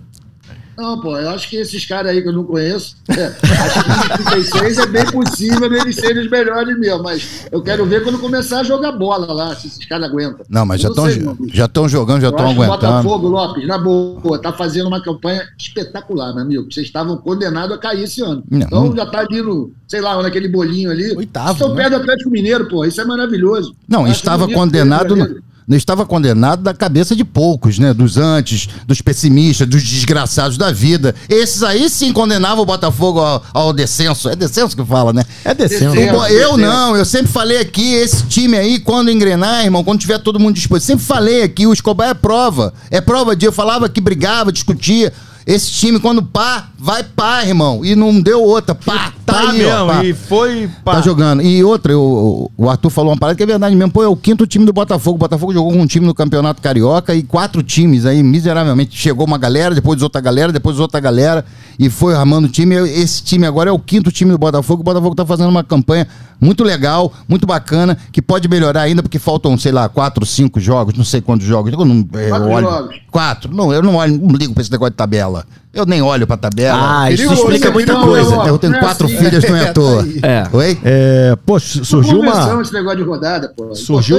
Não, pô, eu acho que esses caras aí que eu não conheço, [LAUGHS] é, acho que 36 é bem possível eles serem os melhores mesmo, mas eu quero ver quando começar a jogar bola lá, se esses caras aguentam. Não, mas já estão já estão jogando, já estão aguentando. Botafogo, Lopes, na boa, tá fazendo uma campanha espetacular, meu amigo. Vocês estavam condenados a cair esse ano. Não, então já tá ali no, sei lá, naquele bolinho ali. Oitavo, Estão né? perto do Atlético Mineiro, pô. Isso é maravilhoso. Não, estava condenado. Não estava condenado da cabeça de poucos, né? Dos antes, dos pessimistas, dos desgraçados da vida. Esses aí sim condenavam o Botafogo ao, ao descenso. É descenso que fala, né? É descendo. Descendo. O Bo- eu não, eu sempre falei aqui, esse time aí, quando engrenar, irmão, quando tiver todo mundo disposto, sempre falei aqui, o Escobar é prova. É prova de eu falava que brigava, discutia. Esse time, quando pá, vai pá, irmão. E não deu outra. Pá, tá, Tá aí, ó, mesmo, pá. e foi... pá. Tá jogando. E outra, eu- o Arthur falou uma parada que é verdade mesmo. Pô, é o quinto time do Botafogo. O Botafogo jogou com um time no Campeonato Carioca e quatro times aí, miseravelmente. Chegou uma galera, depois outra galera, depois outra galera. E foi armando o time. Esse time agora é o quinto time do Botafogo. O Botafogo tá fazendo uma campanha muito legal, muito bacana, que pode melhorar ainda, porque faltam, sei lá, quatro, cinco jogos, não sei quantos jogos. Eu não, eu Quatro olho- jogos. Quatro. Não, eu não olho, não ligo pra esse negócio de tabela. Eu nem olho pra tabela. Ah, isso Perigoso, explica muita Não, coisa. não, eu tenho não é quatro assim. filhas, não é à É, toa. [LAUGHS] É. Oi? É, pô, surgiu uma. esse negócio de rodada, pô. Surgiu-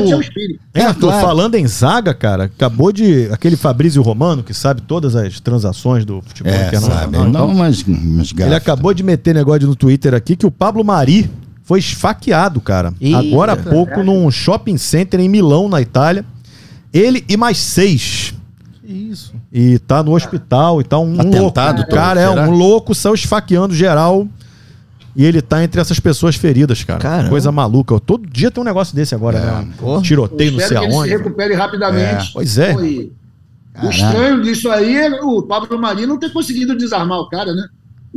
é É, Arthur, claro. falando em zaga, cara, acabou de. Aquele Fabrício Romano, que sabe todas as transações do futebol É, internacional. sabe. e Não, tal, umas, umas Ele acabou de meter negócio no Twitter aqui que o Pablo Mari foi esfaqueado, cara. Ih, agora há é pouco num shopping center em Milão, na Itália. Ele e mais seis. Isso. E tá no hospital e tá um, louco. Atentado, Tom, Cara, é será? um louco, saiu esfaqueando geral. E ele tá entre essas pessoas feridas, cara. Caramba. Coisa maluca. Todo dia tem um negócio desse agora, né? Pô. Tiroteio, não sei Espero que ele se aonde. recupere rapidamente. Pois é. Pô, e O estranho disso aí é o Pablo Marinho não ter conseguido desarmar o cara, né?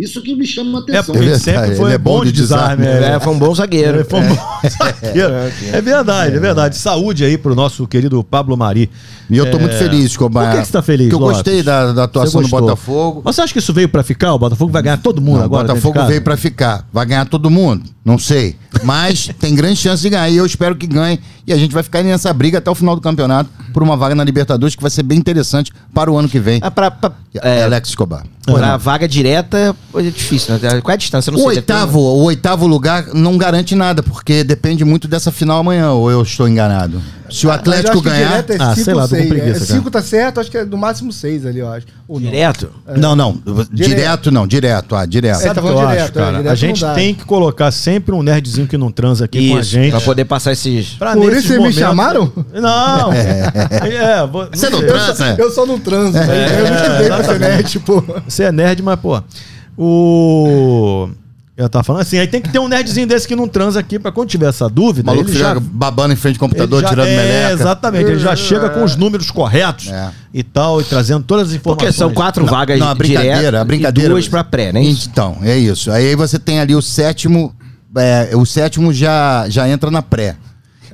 Isso que me chama a É, atenção. porque ele sempre foi ele é bom, bom de de desarme. desarme. é. É, foi um bom zagueiro. Ele foi um bom [LAUGHS] zagueiro. É verdade, é verdade. Saúde aí pro nosso querido Pablo Mari. E eu tô muito feliz, Escobar. Por que que você tá feliz, Porque eu Lopes? gostei da, da atuação do? Botafogo. Mas você acha que isso veio pra ficar? O Botafogo vai ganhar todo mundo Não, o agora? de Botafogo veio pra ficar. Vai ganhar todo mundo? Não sei. Mas [LAUGHS] tem grande chance de ganhar. E eu espero que ganhe. E a gente vai ficar nessa briga até o final do campeonato por uma vaga na Libertadores que vai ser bem interessante para o ano que vem. Ah, pra, pra, É, é, Alex Escobar. pra vaga direta é difícil, né? Qual é a distância? Não O sei. oitavo, o oitavo lugar não garante nada, porque depende muito dessa final amanhã, ou eu estou enganado. Se o Atlético ganhar. direto é Ah, cinco, sei lá, tô com preguiça, É, cara. cinco tá certo, acho que é no máximo seis ali, eu acho. Ou. Direto? Não, não. Direto. não, direto. Ah, direto. É, Sabe tá o que eu falando acho, direto, é, cara? direto a gente tem que colocar sempre um nerdzinho que não transa aqui com a Isso, gente. pra poder passar esses... Pra Por isso vocês me momentos- chamaram? Não. [LAUGHS] É, vou- Você não transa? Eu só não transo, velho. eu não estudei pra ser nerd, tipo. Você é nerd, mas, pô. O. Eu tava falando assim, aí tem que ter um nerdzinho desse que não transa aqui pra quando tiver essa O dúvida. maluco ele já, babando em frente ao computador, já- tirando é, meleca. Exatamente, ele já chega com os números corretos É. e tal, e trazendo todas as informações. Porque são quatro vagas Não, a brincadeira, direto a brincadeira. e duas pra pré, né? Então, é isso. Aí você tem ali o sétimo. é, o sétimo já, já entra na pré.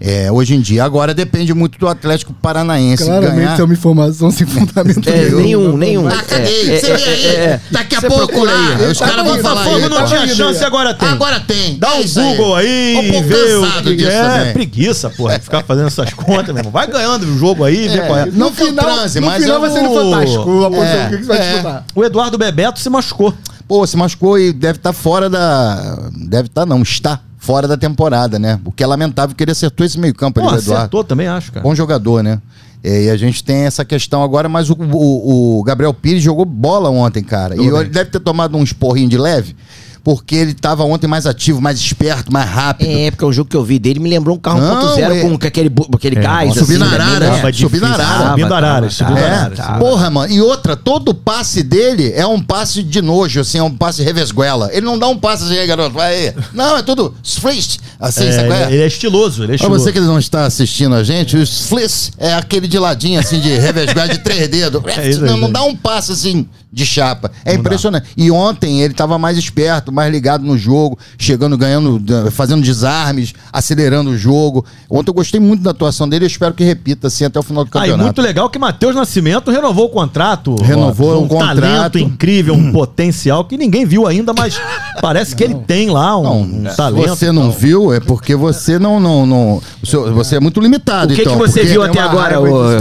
É, hoje em dia. Agora depende muito do Atlético Paranaense Claramente ganhar. é uma informação sem fundamento É, nenhum. nenhum, nenhum. Ah, caguei. É, Você é, vê aí. é, é. Daqui a pouco lá. aí. Os Tá caras vão falar Botafogo aí. não tá tinha chance, é. agora tem. Agora tem. Dá É um. Google aí, pouco vê o que disso é. Preguiça, porra, ficar fazendo essas contas, meu irmão. Vai ganhando o jogo aí, vê É, qual é. Não no final, transe, no mas final eu vai ser Fantástico. A É, que você vai é. disputar. O Eduardo Bebeto se machucou. Pô, se machucou e deve estar fora da. Deve estar, não, está fora da temporada, né? O que é lamentável que ele acertou esse meio-campo ali, Eduardo. acertou também, acho, cara. Bom jogador, né? É, e a gente tem essa questão agora, mas o, o- o Gabriel Pires jogou bola ontem, cara. e bem. ele deve ter tomado um esporrinho de leve, porque ele tava ontem mais ativo, mais esperto, mais rápido. É, porque o jogo que eu vi dele me lembrou um carro Não, 1.0 é- com aquele, aquele É, gás. subir assim, arara, né? Na difícil, arara. Subindo Tava, araras, tava, subindo É, araras. tá. porra, mano. E outra, todo passe dele é um passe de nojo, assim, é um passe revesguela. Ele não dá um passe assim, "Ei, garoto, vai aí. Não, é tudo flish, assim, É, sabe é? ele, ele é estiloso, ele é Pra estiloso. você que não está assistindo a gente, o fliss é aquele de ladinho, assim, de revesguela de três dedos. [LAUGHS] É isso não, não né? dá um passe, assim, de chapa. É impressionante. E ontem ele tava mais esperto, mais ligado no jogo, chegando, ganhando, fazendo desarmes, acelerando o jogo. Ontem eu gostei muito da atuação dele e espero que repita, assim, até o final do Ah, e campeonato. muito legal que Matheus Nascimento renovou o contrato. Renovou o um contrato. talento incrível, um [CLEARS THROAT] potencial que ninguém viu ainda, mas parece que ele tem lá um, Não, um se talento. você não viu, é porque você não. não, não seu- você é muito limitado, O que, então. que você viu até agora.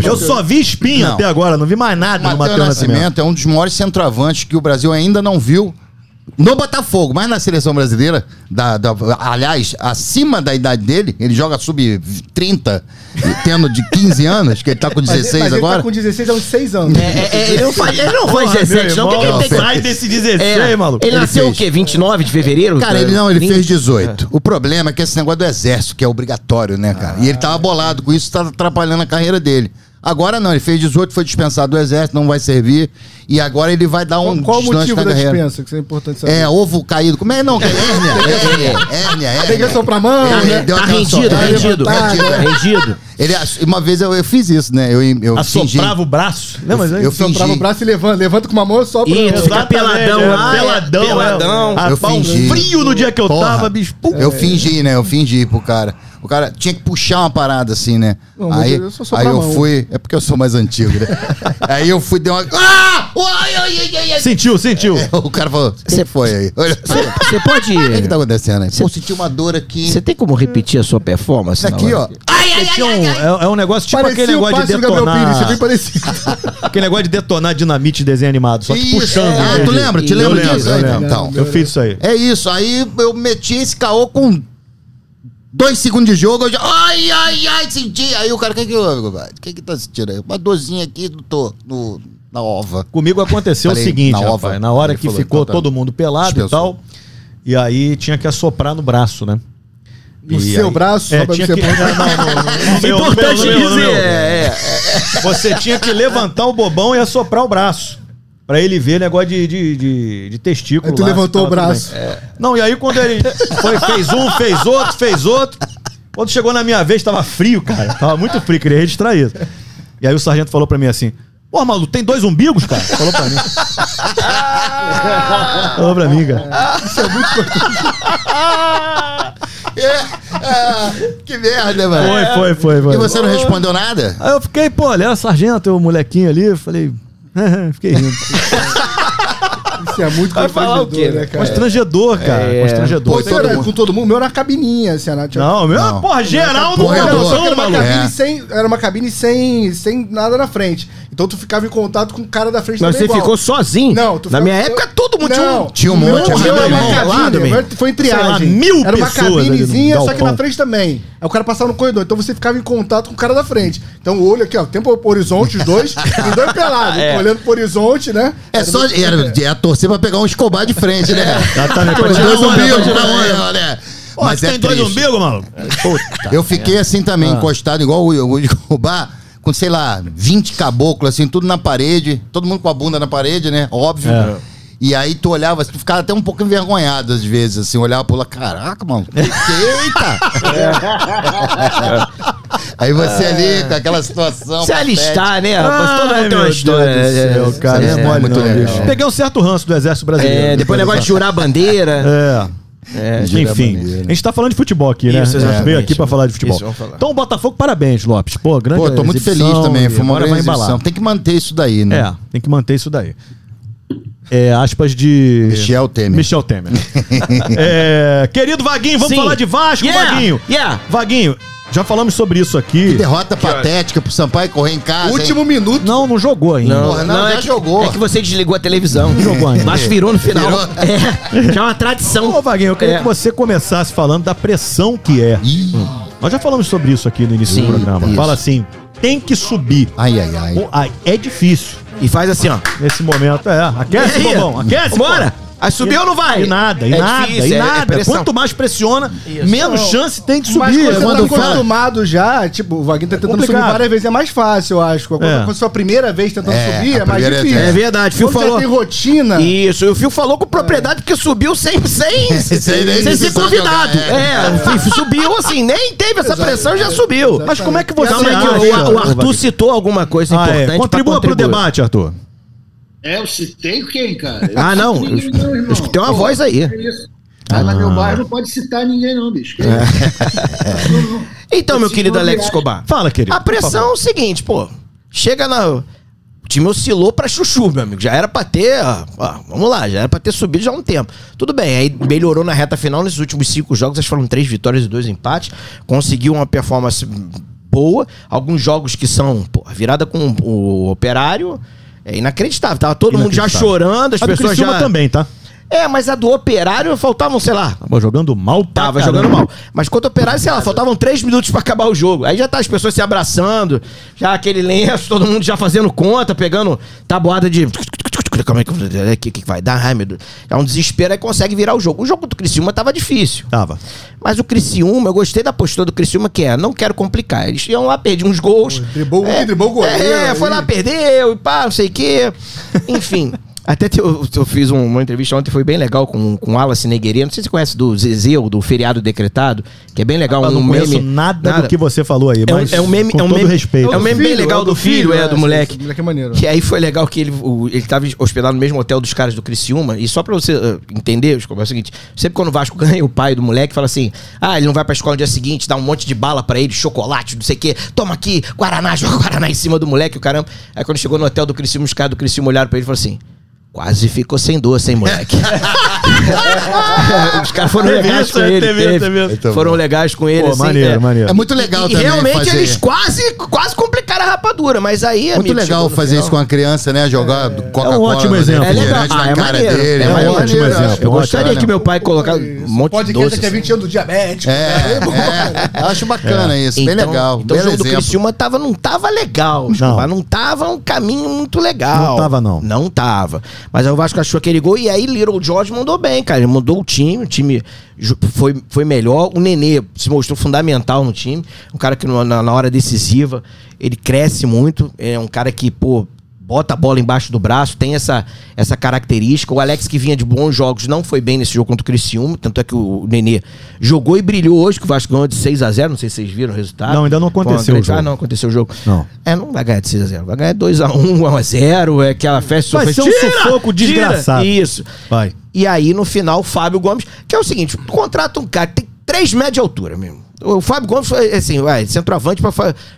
Eu só vi espinha Não. até agora, não vi mais nada do Matheus Matheus Nascimento. Nascimento é um dos maiores centroavantes que o Brasil ainda não viu. No Botafogo, mas na seleção brasileira, da, da- aliás, acima da idade dele, ele joga sub-30, tendo de 15 anos, que ele tá com Mas, 16 mas ele agora. tá com 16 há uns 6 anos. É, é, é, ele não faz, ele não Porra, 17, meu não. O que, que irmão, ele tem? Sai desse 16, É, maluco. Ele Ele nasceu fez. o quê? 29 de fevereiro? Cara, ele não, ele 30? fez 18. O problema é que esse negócio do exército, que é obrigatório, né, cara? E ele tava bolado com isso, tá atrapalhando a carreira dele. Agora não, ele fez 18, foi dispensado do exército, não vai servir. E agora ele vai dar um Qual, qual o motivo da carreira. dispensa? Que isso é importante saber. É, ovo caído. Como é? Não, [LAUGHS] é hérnia. É, hérnia, hérnia. Tem que soprar a mão, Tá, né? Tá rendido, rendido. Rendido. Ele, uma vez eu, eu fiz isso, né? Eu, eu fingi. Assoprava o braço. Não, mas eu eu, fingi. Soprava o braço e levanta. Levanta com uma mão e sopra. Isso. Fica Exatamente, peladão é, lá, é, Peladão, peladão. é. Eu um fingi. frio no dia que eu Porra. tava, bicho. Eu fingi, né? Eu fingi pro cara. O cara tinha que puxar uma parada assim, né? Não, aí eu aí eu fui. É porque eu sou mais antigo, né? [LAUGHS] aí eu fui, dei uma. Ah! Ai, ai, ai, ai, ai. Sentiu, sentiu. O cara falou, que foi aí? Você pode. [LAUGHS] O que, que tá acontecendo aí? Pô, senti uma dor aqui. Você tem como repetir a sua performance? na Aqui, hora? ó. Ai, ai, Tinha ai, um- ai, ai. é, é um negócio tipo aquele Parecia o negócio de Gabriel Pires, você é bem detonar. parecido. [LAUGHS] Aquele negócio de detonar dinamite em desenho animado, só que Isso, puxando. é. Ah, tu lembra? Te lembra lembro, disso? eu Aí, lembro. então. Eu fiz isso aí. É isso. Aí eu meti esse caô com dois segundos de jogo. Eu já. Ai, ai, ai, senti. Aí o cara, o que que eu. O que que tá sentindo aí? Uma dorzinha aqui no, tô, no, na ova. Comigo aconteceu Falei, o seguinte, na rapaz, ova. na hora Ele que falou, ficou então tá. todo mundo pelado e tal, e aí tinha que assoprar no braço, né? No E seu aí- braço, é, só pra tinha você que... [LAUGHS] Não, não, não, meu, no Importante meu, meu, dizer. meu. É, é. Você tinha que levantar o bobão e assoprar o braço. Pra ele ver negócio de, de, de, de testículo. Aí tu lá, levantou o braço. bem. Não, e aí quando ele foi, fez um, fez outro, fez outro. Quando chegou na minha vez, tava frio, cara. Tava muito frio, queria registrar isso. E aí o sargento falou pra mim assim: Pô, maluco, tem dois umbigos, cara? Falou pra mim. falou pra mim, cara. É, ah, que merda, mano. Foi, foi, foi, foi. E você não respondeu nada? Aí eu fiquei, pô, ele era sargento, o molequinho ali, eu falei. [LAUGHS] fiquei rindo. [LAUGHS] Isso é muito Vai falar o quê, né? né, cara? Constrangedor, cara. É. Constrangedor. Pô, isso era com todo mundo. O meu era cabininha, assim, né? Tinha- Não, meu, Não. porra, geral no. Não, só que condução, era uma cabine, É. sem, era uma cabine sem, sem nada na frente. Então tu ficava em contato com o cara da frente Mas você igual. ficou sozinho? Não, tu Na ficava- minha época, todo mundo tinha um. Não, Tinha um o meu- monte, o meu uma irmão cabine, meu. foi em triagem. mil Era uma cabinezinha, só que na frente também. Aí o cara passava no corredor, então você ficava em contato com o cara da frente. Então o olho aqui, ó, tempo horizonte, os dois, [LAUGHS] os dois pelados, olhando pro horizonte, né? É só era, era torcer pra pegar um escobar de frente, né? [LAUGHS] Exatamente, pra Os tirar dois onda, umbigos, né? Pô, Mas tem é dois triste. umbigos, maluco? Eu fiquei assim também, encostado, igual o, Cubá, com, sei lá, 20 caboclos, assim, tudo na parede, todo mundo com a bunda na parede, né? Óbvio. É. E aí tu olhava, tu ficava até um pouco envergonhado às vezes, assim, olhava pro lado, caraca, mano, eita! [LAUGHS] [LAUGHS] aí você ali, com aquela situação. Se alistar, né? rapaz? Ai, mundo tem uma história. Né? céu, cara. é é mole muito não, legal. bicho. Peguei um certo ranço do exército brasileiro. É, depois o negócio de jurar a bandeira. É. Gira Enfim, a gente tá falando de futebol aqui, né? Isso, A gente exatamente. veio aqui pra falar de futebol. Isso, falar. Então, Botafogo, parabéns, Lopes. Pô, grande Pô, tô muito exibição feliz também, foi uma agora grande vai embalar. Tem que manter isso daí, né? É, tem que manter isso daí. É, aspas de. Michel Temer. Michel Temer. [LAUGHS] É, querido Vaguinho, vamos Sim. falar de Vasco, Yeah, Vaguinho. yeah. Vaguinho, já falamos sobre isso aqui. Derrota patética pro Sampaio correr em casa. Último hein? minuto. Não, não jogou ainda. Porra, não, já é que, jogou. É que você desligou a televisão. Jogou ainda. Mas virou no final. Virou. É, já é uma tradição. Ô, Vaguinho, eu queria É. que você começasse falando da pressão que é. Ih, Nós já falamos sobre isso aqui no início Sim, do programa. isso. Fala assim, tem que subir. Ai, ai, ai. Pô, ai, é difícil E faz assim, ó. nesse momento. É, aquece, bobão, aquece. Bora! pô. Aí subiu ou não vai? E nada, e É nada, difícil, e é- é nada. pressão. Quanto mais pressiona, Isso. menos chance tem de Mas subir. quando você quando tá acostumado já, tipo, o Vaguinho tá tentando Complicado. subir várias vezes, é mais fácil, eu acho. Quando, É. quando sua primeira vez tentando É, subir, a é mais é- difícil. É verdade, Fio Quando falou. você tem rotina... Isso, e o Fio falou com propriedade porque subiu sem, sem, [LAUGHS] sem, Sem ser convidado. jogar, é. É, o Fio subiu assim, nem teve essa pressão e já subiu. Mas como é que você Calma aí, o, o Arthur citou alguma coisa Ah, importante. é. Contribua pro debate, Arthur. É, eu citei quem, cara? Eu Ah, não. ninguém, não, irmão. Eu escutei uma Pô, voz aí. é isso. Lá no meu bairro não pode citar ninguém, não, bicho. [LAUGHS] Não. Então, meu querido Alex viagem. Escobar. Fala, querido. A pressão é o seguinte, pô. Chega na. O time oscilou pra chuchu, meu amigo. Já era pra ter. ó, ó, vamos lá, já era pra ter subido já há um tempo. Tudo bem, aí melhorou na reta final. Nesses últimos cinco jogos, acho que foram três vitórias e dois empates. Conseguiu uma performance boa. Alguns jogos que são pô, virada com o operário. É inacreditável. Tava todo mundo já chorando, as A do pessoas Criciúma já. também, tá? É, mas a do operário faltavam, sei lá, Tava jogando mal pra Tava caramba. jogando mal. Mas contra o Operário, sei lá, faltavam três minutos pra acabar o jogo. Aí já tá as pessoas se abraçando, já aquele lenço, todo mundo já fazendo conta, pegando tabuada de. Como é que, que, que vai dar? Ai, meu Deus. É um desespero aí consegue virar o jogo. O jogo do Criciúma tava difícil. Tava. Mas o Criciúma, eu gostei da postura do Criciúma, que é, não quero complicar. Eles iam lá, perdi uns gols. driblou um, é, driblou o goleiro É, foi lá, perdeu, e pá, não sei o quê. Enfim. [LAUGHS] Até te- eu, eu fiz um- uma entrevista ontem, foi bem legal com, com o Wallace Negueria. Não sei se você conhece do Zezeu, do feriado decretado, que é bem legal. Eu um não conheço meme. nada, do que você falou aí, É um, mas é um meme, com é um meme, respeito. É um meme bem legal do filho, é, do esse- moleque. esse moleque é maneiro. E aí foi legal que ele, o- ele tava hospedado no mesmo hotel dos caras do Criciúma. E só pra você uh, entender, é o seguinte: sempre quando o Vasco [LAUGHS] ganha, o pai do moleque fala assim: Ah, ele não vai pra escola no dia seguinte, dá um monte de bala pra ele, chocolate, não sei o quê. Toma aqui, Guaraná, [LAUGHS] joga Guaraná em cima do moleque, o caramba. Aí quando chegou no hotel do Criciúma, os caras do Criciúma olharam pra ele e falaram assim. Quase ficou sem doce, hein, moleque? [LAUGHS] [LAUGHS] Os caras foram legais isso, com é, ele. teve teve. teve Foram bom. legais com ele. Pô, assim, maneiro, maneiro. É muito legal e, também E realmente fazer- eles quase, quase complicaram a rapadura, mas aí, Muito amigo, legal fazer final. isso com a criança, né? Jogar Coca-Cola. ótimo fazer exemplo. É legal, refrigerante ah, na é cara maneiro. dele. É É maneiro. ótimo exemplo. Eu Ótimo, gostaria que meu pai colocasse um monte de podcast doce. aqui é 20 anos do diabético. É, é, acho bacana isso, bem legal. Então o jogo do. Criciúma tava, não tava legal. Não. não tava um caminho muito legal. Não tava, não. Não tava. Mas aí o Vasco achou aquele gol e aí Little George mandou bem, cara. Ele mandou o time, o time foi, foi melhor. O Nenê se mostrou fundamental no time. Um cara que na, na hora decisiva ele cresce muito. É um cara que, pô. Bota a bola embaixo do braço, tem essa, essa característica. O Alex, que vinha de bons jogos, não foi bem nesse jogo contra o Criciúma. Tanto é que o Nenê jogou e brilhou hoje, que o Vasco ganhou de 6 a 0 Não sei se vocês viram o resultado. Não, ainda não aconteceu grande- o jogo. Ah, não aconteceu o jogo. Não. É, não vai ganhar de 6 a 0 Vai ganhar 2 a 1 1 a 0 É aquela festa. Vai ser um sufoco desgraçado. Isso. Vai. E aí, no final, o Fábio Gomes, que é o seguinte: contrata um cara que tem 3 metros de altura mesmo. O Fábio Gomes foi assim, vai, centroavante pra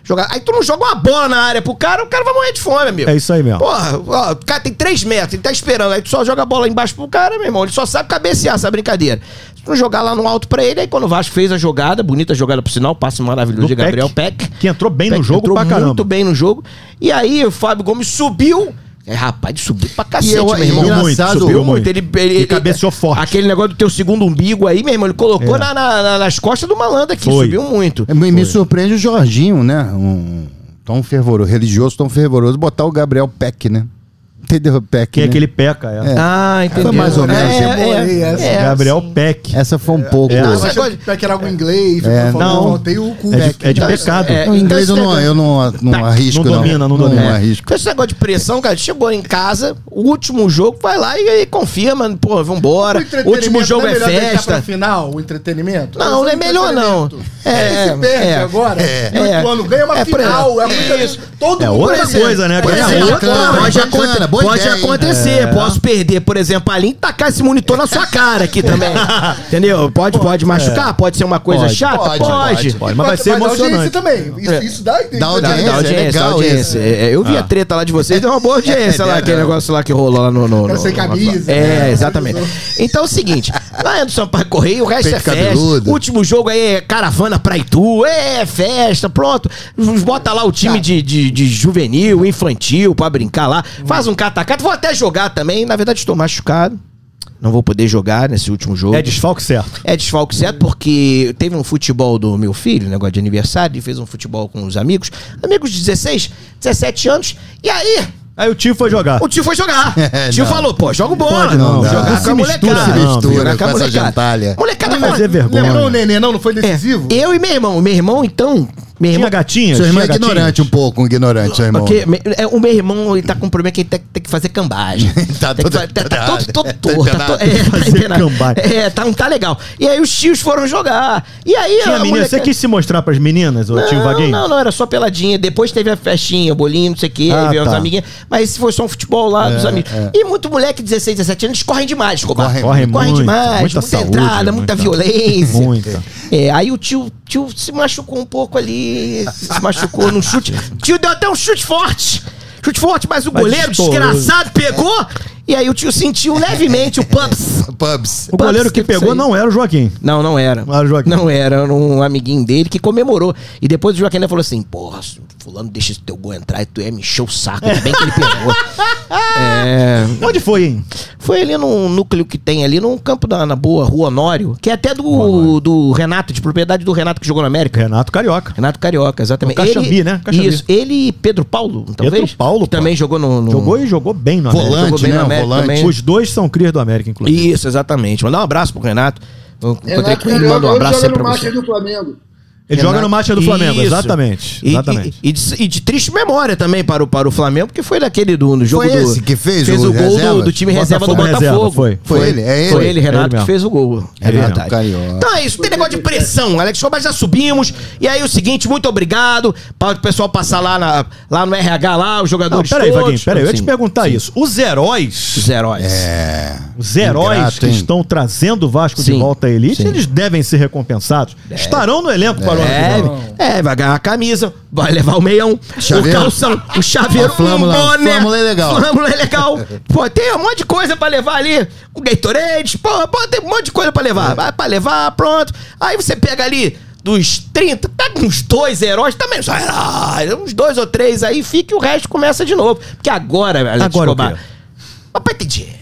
jogar. Aí tu não joga uma bola na área pro cara, o cara vai morrer de fome, amigo. É isso aí mesmo. Porra, ó, o cara tem 3 metros, ele tá esperando. Aí tu só joga a bola embaixo pro cara, meu irmão. Ele só sabe cabecear essa brincadeira. Se tu não jogar lá no alto pra ele, aí quando o Vasco fez a jogada, bonita jogada pro sinal, passe maravilhoso Do de Gabriel Peck, que entrou bem no Peck jogo entrou pra caramba. muito bem no jogo. E aí o Fábio Gomes subiu. É, rapaz, ele subiu pra cacete, eu- meu e irmão. é engraçado- subiu subiu muito. muito. Ele, ele, E ele- cabeceou forte. Aquele negócio do teu segundo umbigo aí, meu irmão, ele colocou É. na- na- na- nas costas do malandro aqui. Foi. Subiu muito. É, Me, me surpreende o Jorginho, né? Um tão fervoroso, religioso, tão fervoroso, botar o Gabriel Peck, né? Entendeu? Peck. Quem é né? que ele peca? É. É. Ah, entendi. Foi mais ou menos. É, Essa é é, é, Gabriel. Peck. Essa foi um pouco. É. Achei coisa- que que era algo em inglês. É, falou, não. Faltei o cu. É de, é de pecado. É, o inglês então eu não, eu não, não Tá, arrisco, não não. domina, não domina. Não É. arrisco. Com esse negócio de pressão, cara, chegou em casa, o último jogo, vai lá e, e confirma, pô, vambora. O último jogo é, melhor deixar pra festa. final, o entretenimento? Não, não é melhor, não. É, É, perde é. agora. É. O É. ano ganha uma É, final. É muita Isso. Todo É mundo outra coisa, né? Ganhar exemplo, bacana, pode, bacana, pode ideia, acontecer. É. Posso perder, por exemplo, ali e tacar esse monitor na sua cara aqui também. [LAUGHS] Entendeu? Pode, pode machucar, pode ser uma coisa Pode, chata? pode, Pode. pode. Pode, mas vai ser audiência emocionante. também. Isso, isso dá, Dá Dá, audiência. dá audiência, é legal dá audiência. É, eu vi a treta lá de vocês, deu uma boa [LAUGHS] audiência lá, É, aquele é. negócio lá que rolou lá no. no, Cara no- sem no- camisa, É, né? exatamente. Então é o seguinte: lá é do Sampaio Correio, o resto Peito é festa. cabeludo. Último jogo aí é caravana pra Itu, é festa, pronto. Bota lá o time de, de, de juvenil, infantil, pra brincar lá. Faz um catacata. Vou até jogar também. Na verdade, estou machucado. Não vou poder jogar nesse último jogo. É desfalque certo. É desfalque certo porque teve um futebol do meu filho, negócio de aniversário, ele fez um futebol com os amigos, amigos de 16, 17 anos, e aí Aí o tio foi jogar. o tio foi jogar. [LAUGHS] É, o tio não. falou, pô, joga bola, Pode não, jogar não com se a mistura, molecada. não, mistura jogar com gentalha. Molecada fazer vergonha. Lembrou o Nenê, não? Não foi É, decisivo? eu e meu irmão, meu irmão então, meu Tinha irmão gatinha? Seu irmão é Tinha ignorante um pouco, um ignorante, seu irmão. Porque me- é, o meu irmão ele tá com um problema que ele tem, tem que fazer cambagem. [LAUGHS] Tá Tem que todo- fa- tá, tá todo, todo Tá torto. Tá empenado. to- é, tá Fazer empenado. cambagem. É, tá, não tá legal. E aí os tios foram jogar. E aí Tinha a menina, você moleca- quis se mostrar pras meninas, ô tio não, Vaguinho? não, não, era só peladinha. Depois teve a festinha, o bolinho, não sei o quê, Ah, aí veio tá. as amiguinhas. Mas foi só um futebol lá dos amigos. E muito moleque, 16, 17 anos, correm demais, Escobar. Correm Corre Correm muito, demais, muita muita, saúde, entrada, muita, muita- violência. Muita. É, aí o tio, tio se machucou um pouco ali, se machucou num chute. Tio deu até um chute forte. Chute forte, mas o Mas goleiro estourou. desgraçado pegou. E aí o tio sentiu levemente o pubs. [LAUGHS] Pubs. O goleiro que isso pegou não era o Joaquim. Não, não era. Não era o Joaquim. Não era, era um amiguinho dele que comemorou. E depois o Joaquim ainda falou assim: Porra, fulano deixa esse teu gol entrar e tu é me encher o saco. Ainda bem que ele pegou. [LAUGHS] é, Onde foi, hein? foi ali num núcleo que tem ali, num campo da, na boa, Rua Honório, que é até do, do Renato, de propriedade do Renato que jogou na América. Renato Carioca. Renato Carioca, exatamente. O Caxambi, né? Caxambi. Isso, ele e Pedro Paulo, talvez. Paulo, pô. Também jogou no. no- Jogou e jogou bem no América. jogou Volante, bem né? na América Volante. também. Os dois são crias do América, inclusive. Isso, exatamente. Mandar um abraço pro Renato. Eu encontrei Renato com ele, manda um abraço você. do Flamengo. Ele Renato- joga no Marcha do Flamengo, Isso. exatamente. E, exatamente. e- e de, e de triste memória também para o, para o Flamengo, porque foi daquele do no jogo Foi do. esse que fez fez o o, gol do, do time reserva do Botafogo reserva, foi. Foi ele, é ele. Foi ele, Renato, Ele que fez o gol. É verdade. Então é isso, não tem negócio de pressão, Alex Escobar, já subimos. E aí o seguinte, muito obrigado para o pessoal passar lá, na, lá no RH, lá, os Não, jogadores peraí, todos. Vaguinho, peraí, eu ia te Sim, perguntar isso. Os heróis, Os heróis. É. os heróis Ingrato, que hein? estão trazendo o Vasco de Sim, volta à elite, sim. eles devem ser recompensados. Estarão no elenco para o É, vem. é, vai ganhar a camisa, vai levar o meião, Chaveiro. o calção, o chaveiro, flâmula, um boné. flâmula é legal. Flâmula é legal. [LAUGHS] Pô, tem um monte de coisa pra levar ali. O Gatorade, pô, pô, tem um monte de coisa pra levar. Vai pra levar, pronto. Aí você pega ali dos 30, pega uns dois heróis, também uns dois ou três aí, fica e o resto começa de novo. Porque agora, Alex Agora o Escobar, quê? papai tem dinheiro.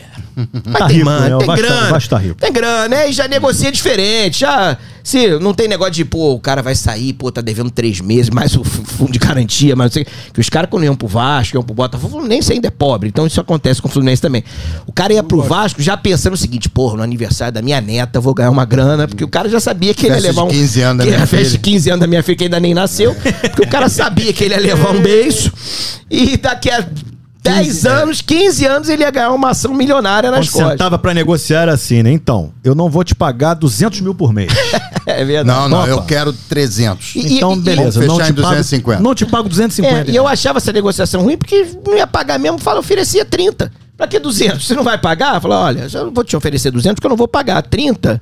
Mas Tá tem rico, né? mano, O tem grana. tá rico. Tem grana, né? E já negocia diferente. Já. Se não tem negócio de, pô, o cara vai sair, pô, tá devendo três meses, mais o fundo de garantia, mas não sei. Que os caras, quando iam pro Vasco, iam pro Botafogo, o Fluminense ainda é pobre. Então isso acontece com o Fluminense também. O cara ia pro Vasco já pensando o seguinte, porra, no aniversário da minha neta eu vou ganhar uma grana, porque o cara já sabia que ele ia levar um. 15 anos da que minha festa filha. de 15 anos da minha filha, que ainda nem nasceu. Porque o cara sabia que ele ia levar um [LAUGHS] beijo. E daqui a 10 anos, 15 anos, ele ia ganhar uma ação milionária nas Quando costas. sentava pra negociar era assim, né? Então, eu não vou te pagar 200 mil por mês. [LAUGHS] É verdade. Não, não, Opa. eu quero 300. E- Então, beleza. vamos Não fechar te, em 250. pago, não te pago 250. É, e eu achava essa negociação ruim porque não ia pagar mesmo, fala, oferecia 30. Pra que 200? Você não vai pagar? Fala, olha, eu não vou te oferecer 200 porque eu não vou pagar. 30,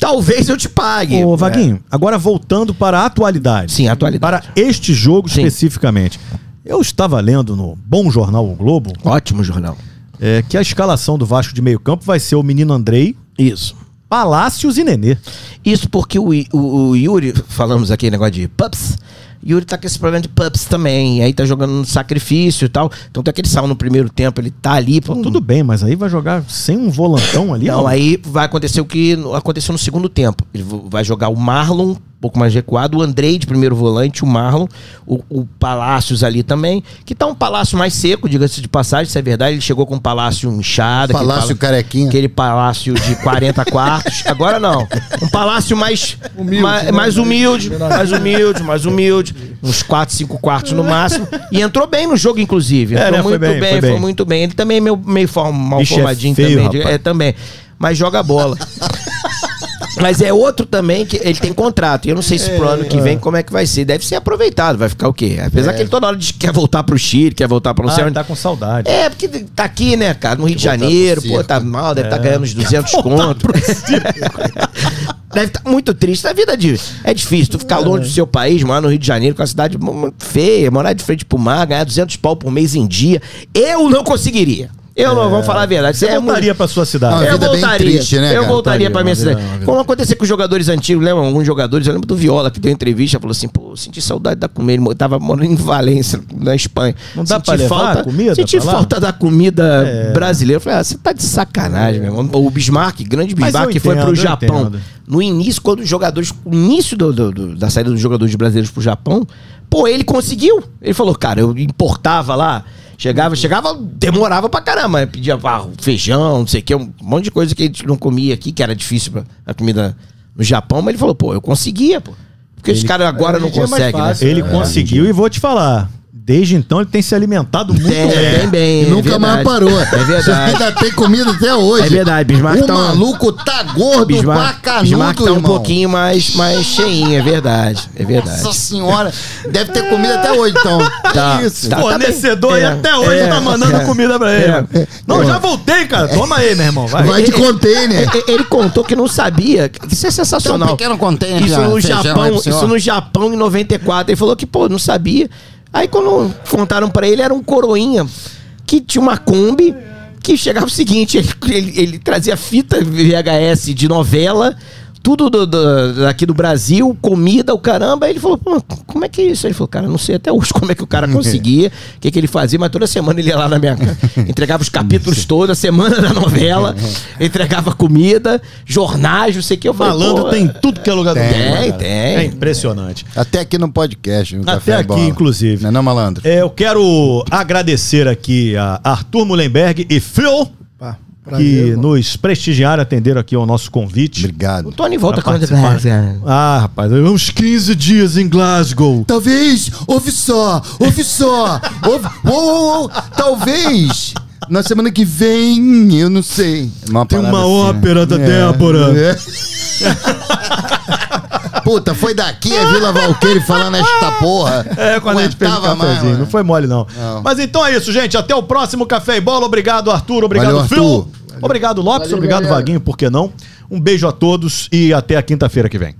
talvez eu te pague. Ô, Vaguinho, agora voltando para a atualidade. Sim, atualidade. Para este jogo Sim. especificamente. Eu estava lendo no Bom Jornal O Globo É, Ótimo jornal. é, que a escalação do Vasco de meio campo vai ser o menino Andrei, Isso. Palácios e Nenê. Isso porque o, o, o Yuri, falamos aqui negócio de pups, Yuri tá com esse problema de pups também. Aí tá jogando no sacrifício e tal. Então tem aquele sal no primeiro tempo, ele tá ali. Pô, tudo bem, mas aí vai jogar sem um volantão ali? Não, aí vai acontecer o que aconteceu no segundo tempo. Ele vai jogar o Marlon, pouco mais recuado, o Andrei de primeiro volante, o Marlon, o, o Palácios ali também, que tá um Palácio mais seco, diga-se de passagem, isso é verdade. Ele chegou com um Palácio inchado. aquele Palácio pala- carequinha. Aquele palácio de 40 quartos. [LAUGHS] Agora não. Um palácio mais Humilde, mais, né? mais humilde, mais humilde, mais humilde. Uns 4, 5 quartos no máximo. E entrou bem no jogo, inclusive. É, Entrou né? Foi muito bem, bem, foi foi, bem. muito bem. Ele também é meio, meio form- mal Bicho é formadinho feio, também. rapaz. É, também. Mas joga bola. [LAUGHS] Mas é outro também que ele tem contrato. E eu não sei se pro ano que vem como é que vai ser. Deve ser aproveitado. Vai ficar o quê? Apesar que ele toda hora diz que quer voltar pro Chile, quer voltar pra não Ah, sei onde. tá com saudade. É, porque tá aqui, né, cara, no Rio de Janeiro, pô, tá mal, deve estar tá ganhando uns 200 conto. [LAUGHS] deve estar muito triste. A vida de, é difícil, tu ficar longe do seu país, morar no Rio de Janeiro, com a cidade feia, morar de frente pro mar, ganhar 200 pau por mês em dia. Eu não conseguiria. Eu não, vamos falar a verdade. Você é muito- voltaria pra sua cidade. Uma eu vida bem voltaria. triste, né, Eu voltaria pra minha cidade. Como aconteceu com os jogadores antigos, lembra? Alguns jogadores, eu lembro do Viola, que deu entrevista, falou assim, pô, senti saudade da comida. Ele tava morando em Valência, na Espanha. Não dá Senti pra levar a comida Senti pra lá? falta da comida É. brasileira. Eu falei, ah, você tá de sacanagem, meu irmão. O Bismarck, grande Bismarck, eu que foi entendo, pro Japão. entendo. No início, quando os jogadores, o início do- do- do- da saída dos jogadores brasileiros pro Japão, pô, ele conseguiu. Ele falou, cara, eu importava lá, chegava, chegava, demorava pra caramba, pedia ah, feijão, não sei o que, um monte de coisa que a gente não comia aqui, que era difícil pra, a comida no Japão, mas ele falou, pô, eu conseguia, pô. Porque os caras agora não hoje em dia é conseguem, né? Ele É, conseguiu e vou te falar. Desde então ele tem se alimentado muito Tem, bem. tem bem. E é nunca mais parou. É verdade. Ainda tem comida até hoje. É verdade, Bismarck O tá um- maluco tá gordo Bismarck, pra canudo, Bismarck tá um irmão. pouquinho mais, mais cheinho, é verdade. É verdade. Nossa senhora. Deve ter comida até hoje, então. Tá, É isso. tá. Fornecedor e É, até hoje é, tá mandando é. comida pra ele. É. Não, já voltei, cara. Toma aí, meu irmão. Vai. Vai de container. E- Ele contou que não sabia. que Isso é sensacional. Tem um pequeno container Isso no Japão, isso no Japão em 94. Ele falou que, pô, não sabia. Aí quando contaram pra ele, era um coroinha que tinha uma Kombi que chegava o seguinte, ele, ele- ele trazia fita VHS de novela, tudo do- do- daqui do Brasil, comida, o caramba. Aí ele falou, pô, como é que é isso? Aí ele falou, cara, não sei até hoje [LAUGHS] como é que o cara [LAUGHS] conseguia, o que, que ele fazia, mas toda semana ele ia lá na minha casa, [LAUGHS] entregava os capítulos todos, a semana da novela, entregava comida, jornais, não sei o que. Eu falei, Malandro tem tudo que é lugar do Tem, mundo, cara. tem. É impressionante. Até aqui no podcast. no Até Café aqui, Bola. inclusive. Não é não, malandro? É, eu quero agradecer aqui a Arthur Mullenberg e Phil. Prazer, que irmão. nos prestigiaram, atenderam aqui ao nosso convite. Obrigado. O Tony volta quando participar. Ah, rapaz, uns 15 dias em Glasgow. Talvez, ouve só, ouve só, ouve, uou, uou, talvez na semana que vem, eu não sei. Uma Tem uma assim, né? ópera da Débora. É. [LAUGHS] Puta, foi daqui a Vila Valqueire falando esta porra. É, quando a gente fez o mais, cafezinho. mano. não foi mole, não. Não. Mas então é isso, gente. Até o próximo Café e Bola. Obrigado, Arthur. Obrigado, Valeu, Phil. Arthur. Obrigado, Lopes. Valeu, obrigado, galera. Vaguinho. Por que não? Um beijo a todos e até a quinta-feira que vem.